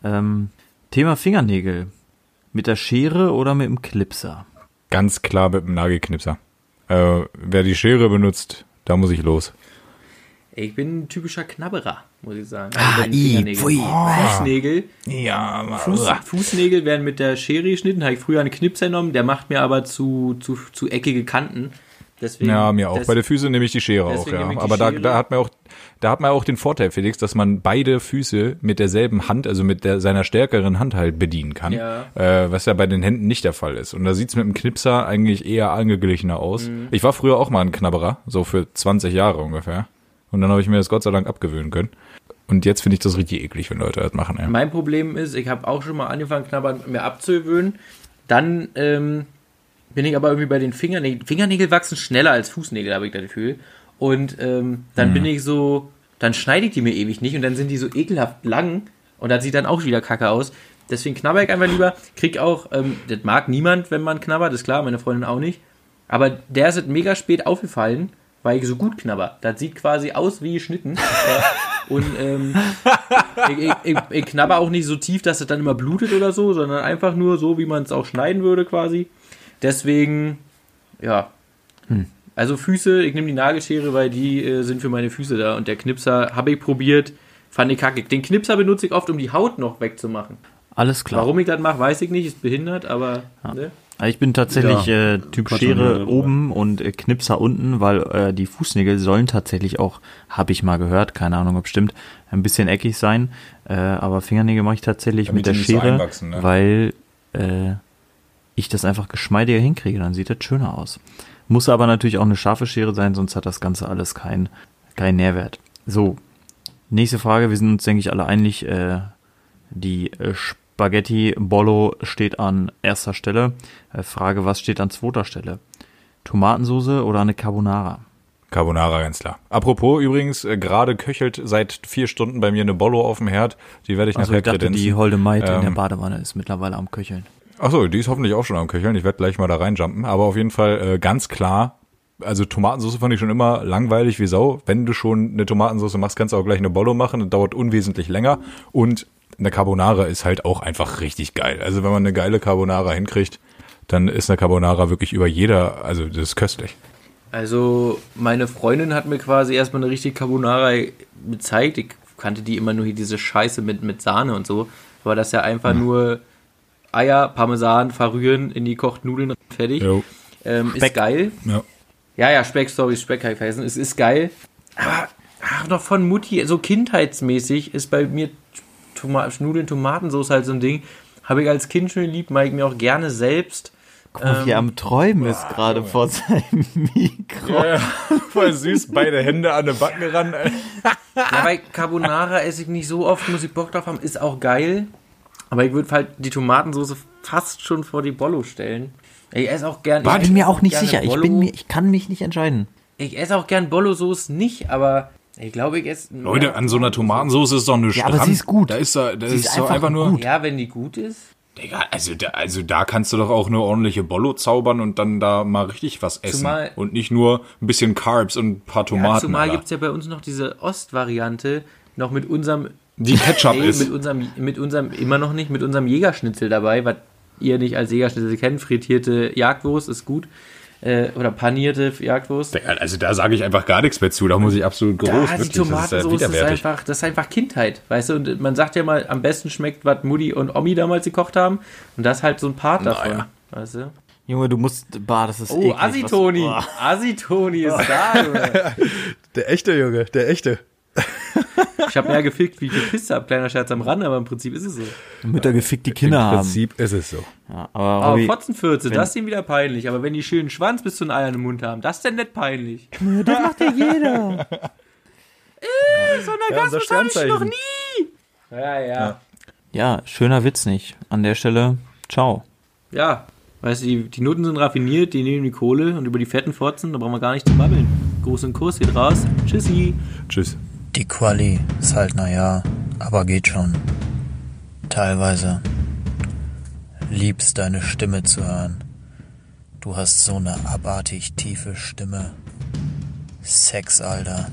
Ähm, Thema Fingernägel. Mit der Schere oder mit dem Clipser? Ganz klar mit dem Nagelknipser. Äh, wer die Schere benutzt, da muss ich los. ich bin ein typischer Knabberer, muss ich sagen. Ah, den i, pfui. Fußnägel. Ja, Fuß, Fußnägel werden mit der Schere geschnitten. Habe ich früher einen Knipser genommen, der macht mir aber zu, zu, zu eckige Kanten. Deswegen, Ja, mir auch. des- Bei den Füßen nehme ich die Schere auch, ja. Aber da, Schere. da hat man auch, da hat man auch den Vorteil, Felix, dass man beide Füße mit derselben Hand, also mit der, seiner stärkeren Hand halt bedienen kann. Ja. Äh, was ja bei den Händen nicht der Fall ist. Und da sieht's mit dem Knipser eigentlich eher angeglichener aus. Mhm. Ich war früher auch mal ein Knabberer, so für 20 Jahre ungefähr. Und dann habe ich mir das Gott sei Dank abgewöhnen können. Und jetzt finde ich das richtig eklig, wenn Leute das machen. Ja. Mein Problem ist, ich habe auch schon mal angefangen, Knabbern mir abzuwöhnen. Dann ähm, bin ich aber irgendwie bei den Fingernägeln. Fingernägel wachsen schneller als Fußnägel, habe ich das Gefühl. Und ähm, dann bin ich so, dann schneide ich die mir ewig nicht und dann sind die so ekelhaft lang und das sieht dann auch wieder kacke aus. Deswegen knabber ich einfach lieber. Krieg auch, ähm, das mag niemand, wenn man knabbert, ist klar, meine Freundin auch nicht. Aber der ist mega spät aufgefallen, weil ich so gut knabber. Das sieht quasi aus wie geschnitten. Und ähm, ich, ich, ich, ich knabber auch nicht so tief, dass es dann immer blutet oder so, sondern einfach nur so, wie man es auch schneiden würde quasi. Deswegen, ja. Also Füße, ich nehme die Nagelschere, weil die äh, sind für meine Füße da. Und der Knipser habe ich probiert, fand ich kacke. Den Knipser benutze ich oft, um die Haut noch wegzumachen. Alles klar. Warum ich das mache, weiß ich nicht, ist behindert, aber ne? Also Ich bin tatsächlich Ja, äh, Typ ja, Schere ja. oben und äh, Knipser unten, weil äh, die Fußnägel sollen tatsächlich auch, habe ich mal gehört, keine Ahnung ob stimmt, ein bisschen eckig sein. Äh, aber Fingernägel mache ich tatsächlich Damit mit der so Schere, einwachsen, ne? weil äh, ich das einfach geschmeidiger hinkriege. Dann sieht das schöner aus. Muss aber natürlich auch eine scharfe Schere sein, sonst hat das Ganze alles keinen keinen Nährwert. So, nächste Frage. Wir sind uns, denke ich, alle einig. Äh, die äh, Spaghetti Bollo steht an erster Stelle. Äh, Frage, was steht an zweiter Stelle? Tomatensoße oder eine Carbonara? Carbonara, ganz klar. Apropos übrigens, äh, gerade köchelt seit vier Stunden bei mir eine Bollo auf dem Herd. Die werde ich Also nachher ich dachte, kredenzen. die holde Maid in der Ähm, Badewanne ist mittlerweile am Köcheln. Achso, die ist hoffentlich auch schon am Köcheln. Ich werde gleich mal da reinjumpen. Aber auf jeden Fall äh, ganz klar, also Tomatensauce fand ich schon immer langweilig wie Sau. Wenn du schon eine Tomatensauce machst, kannst du auch gleich eine Bollo machen. Das dauert unwesentlich länger. Und eine Carbonara ist halt auch einfach richtig geil. Also wenn man eine geile Carbonara hinkriegt, dann ist eine Carbonara wirklich über jeder, also das ist köstlich. Also, meine Freundin hat mir quasi erstmal eine richtige Carbonara gezeigt. Ich kannte die immer nur hier diese Scheiße mit, mit Sahne und so. Aber das ist ja einfach nur Eier, Parmesan, verrühren, in die kochten Nudeln, fertig. Ähm, ist Speck. geil. Ja. Ja, ja, Speck, sorry, Speck habe ich vergessen. Es ist geil. Aber ach, noch von Mutti, so kindheitsmäßig ist bei mir Toma Nudeln, Tomatensauce halt so ein Ding. Habe ich als Kind schon geliebt, mache ich mir auch gerne selbst. Guck mal, wie er am Träumen ist gerade vor seinem Mikro. Voll süß, beide Hände an den Backen ran. Ja, bei Carbonara esse ich nicht so oft, muss ich Bock drauf haben, ist auch geil. Aber ich würde halt die Tomatensauce fast schon vor die Bollo stellen. Ich esse auch gern. Ich bin mir auch nicht sicher. Ich bin mir, ich kann mich nicht entscheiden. Ich esse auch gern Bollo-Sauce nicht, aber ich glaube, ich esse. Leute, an so einer Tomatensauce ist doch eine Ja, aber sie ist gut. Da ist, da, da Sie ist, ist doch einfach einfach nur. gut. Ja, wenn die gut ist. Digga, also da, also da kannst du doch auch eine ordentliche Bollo zaubern und dann da mal richtig was essen. Zumal- und nicht nur ein bisschen Carbs und ein paar Ja, Tomaten. zumal Alter. gibt es ja bei uns noch diese Ostvariante, noch mit unserem. Die Ketchup Ey, ist. mit unserem, mit unserem, immer noch nicht, mit unserem Jägerschnitzel dabei, was ihr nicht als Jägerschnitzel kennt. Frittierte Jagdwurst ist gut. Äh, oder panierte Jagdwurst. Also da sage ich einfach gar nichts mehr zu. Da muss ich absolut groß. Ja, die wirklich, das ist ja Tomatensauce ist, einfach, das ist einfach Kindheit, weißt du? Und man sagt ja mal, am besten schmeckt, was Mutti und Omi damals gekocht haben. Und das ist halt so ein Part davon, Naja. weißt du? Junge, du musst, bah, das ist Oh, eklig, was- Asitoni! Boah. Asitoni ist da, Junge. Der echte Junge, der echte. Ich habe mehr gefickt, wie ich gepisst habe. Kleiner Scherz am Rand, aber im Prinzip ist es so. Mütter gefickt die Kinder Im haben. Prinzip ist es so. Ja, aber Aber Robby, Fotzenfürze, das ist ihm wieder peinlich. Aber wenn die schönen Schwanz bis zu den Eiern im Mund haben, das ist denn nicht peinlich. das macht ja jeder. So ein Ja, unser Sternzeichen. nie! Ja, ja. Ja, schöner Witz nicht. An der Stelle, ciao. Ja, weißt du, die, die Noten sind raffiniert, die nehmen die Kohle und über die fetten Fotzen, da brauchen wir gar nicht zu babbeln. Großen Kurs geht raus. Tschüssi. Tschüss. Die Quali ist halt naja, aber geht schon. Teilweise. Liebst deine Stimme zu hören. Du hast so eine abartig tiefe Stimme. Sex, Alter.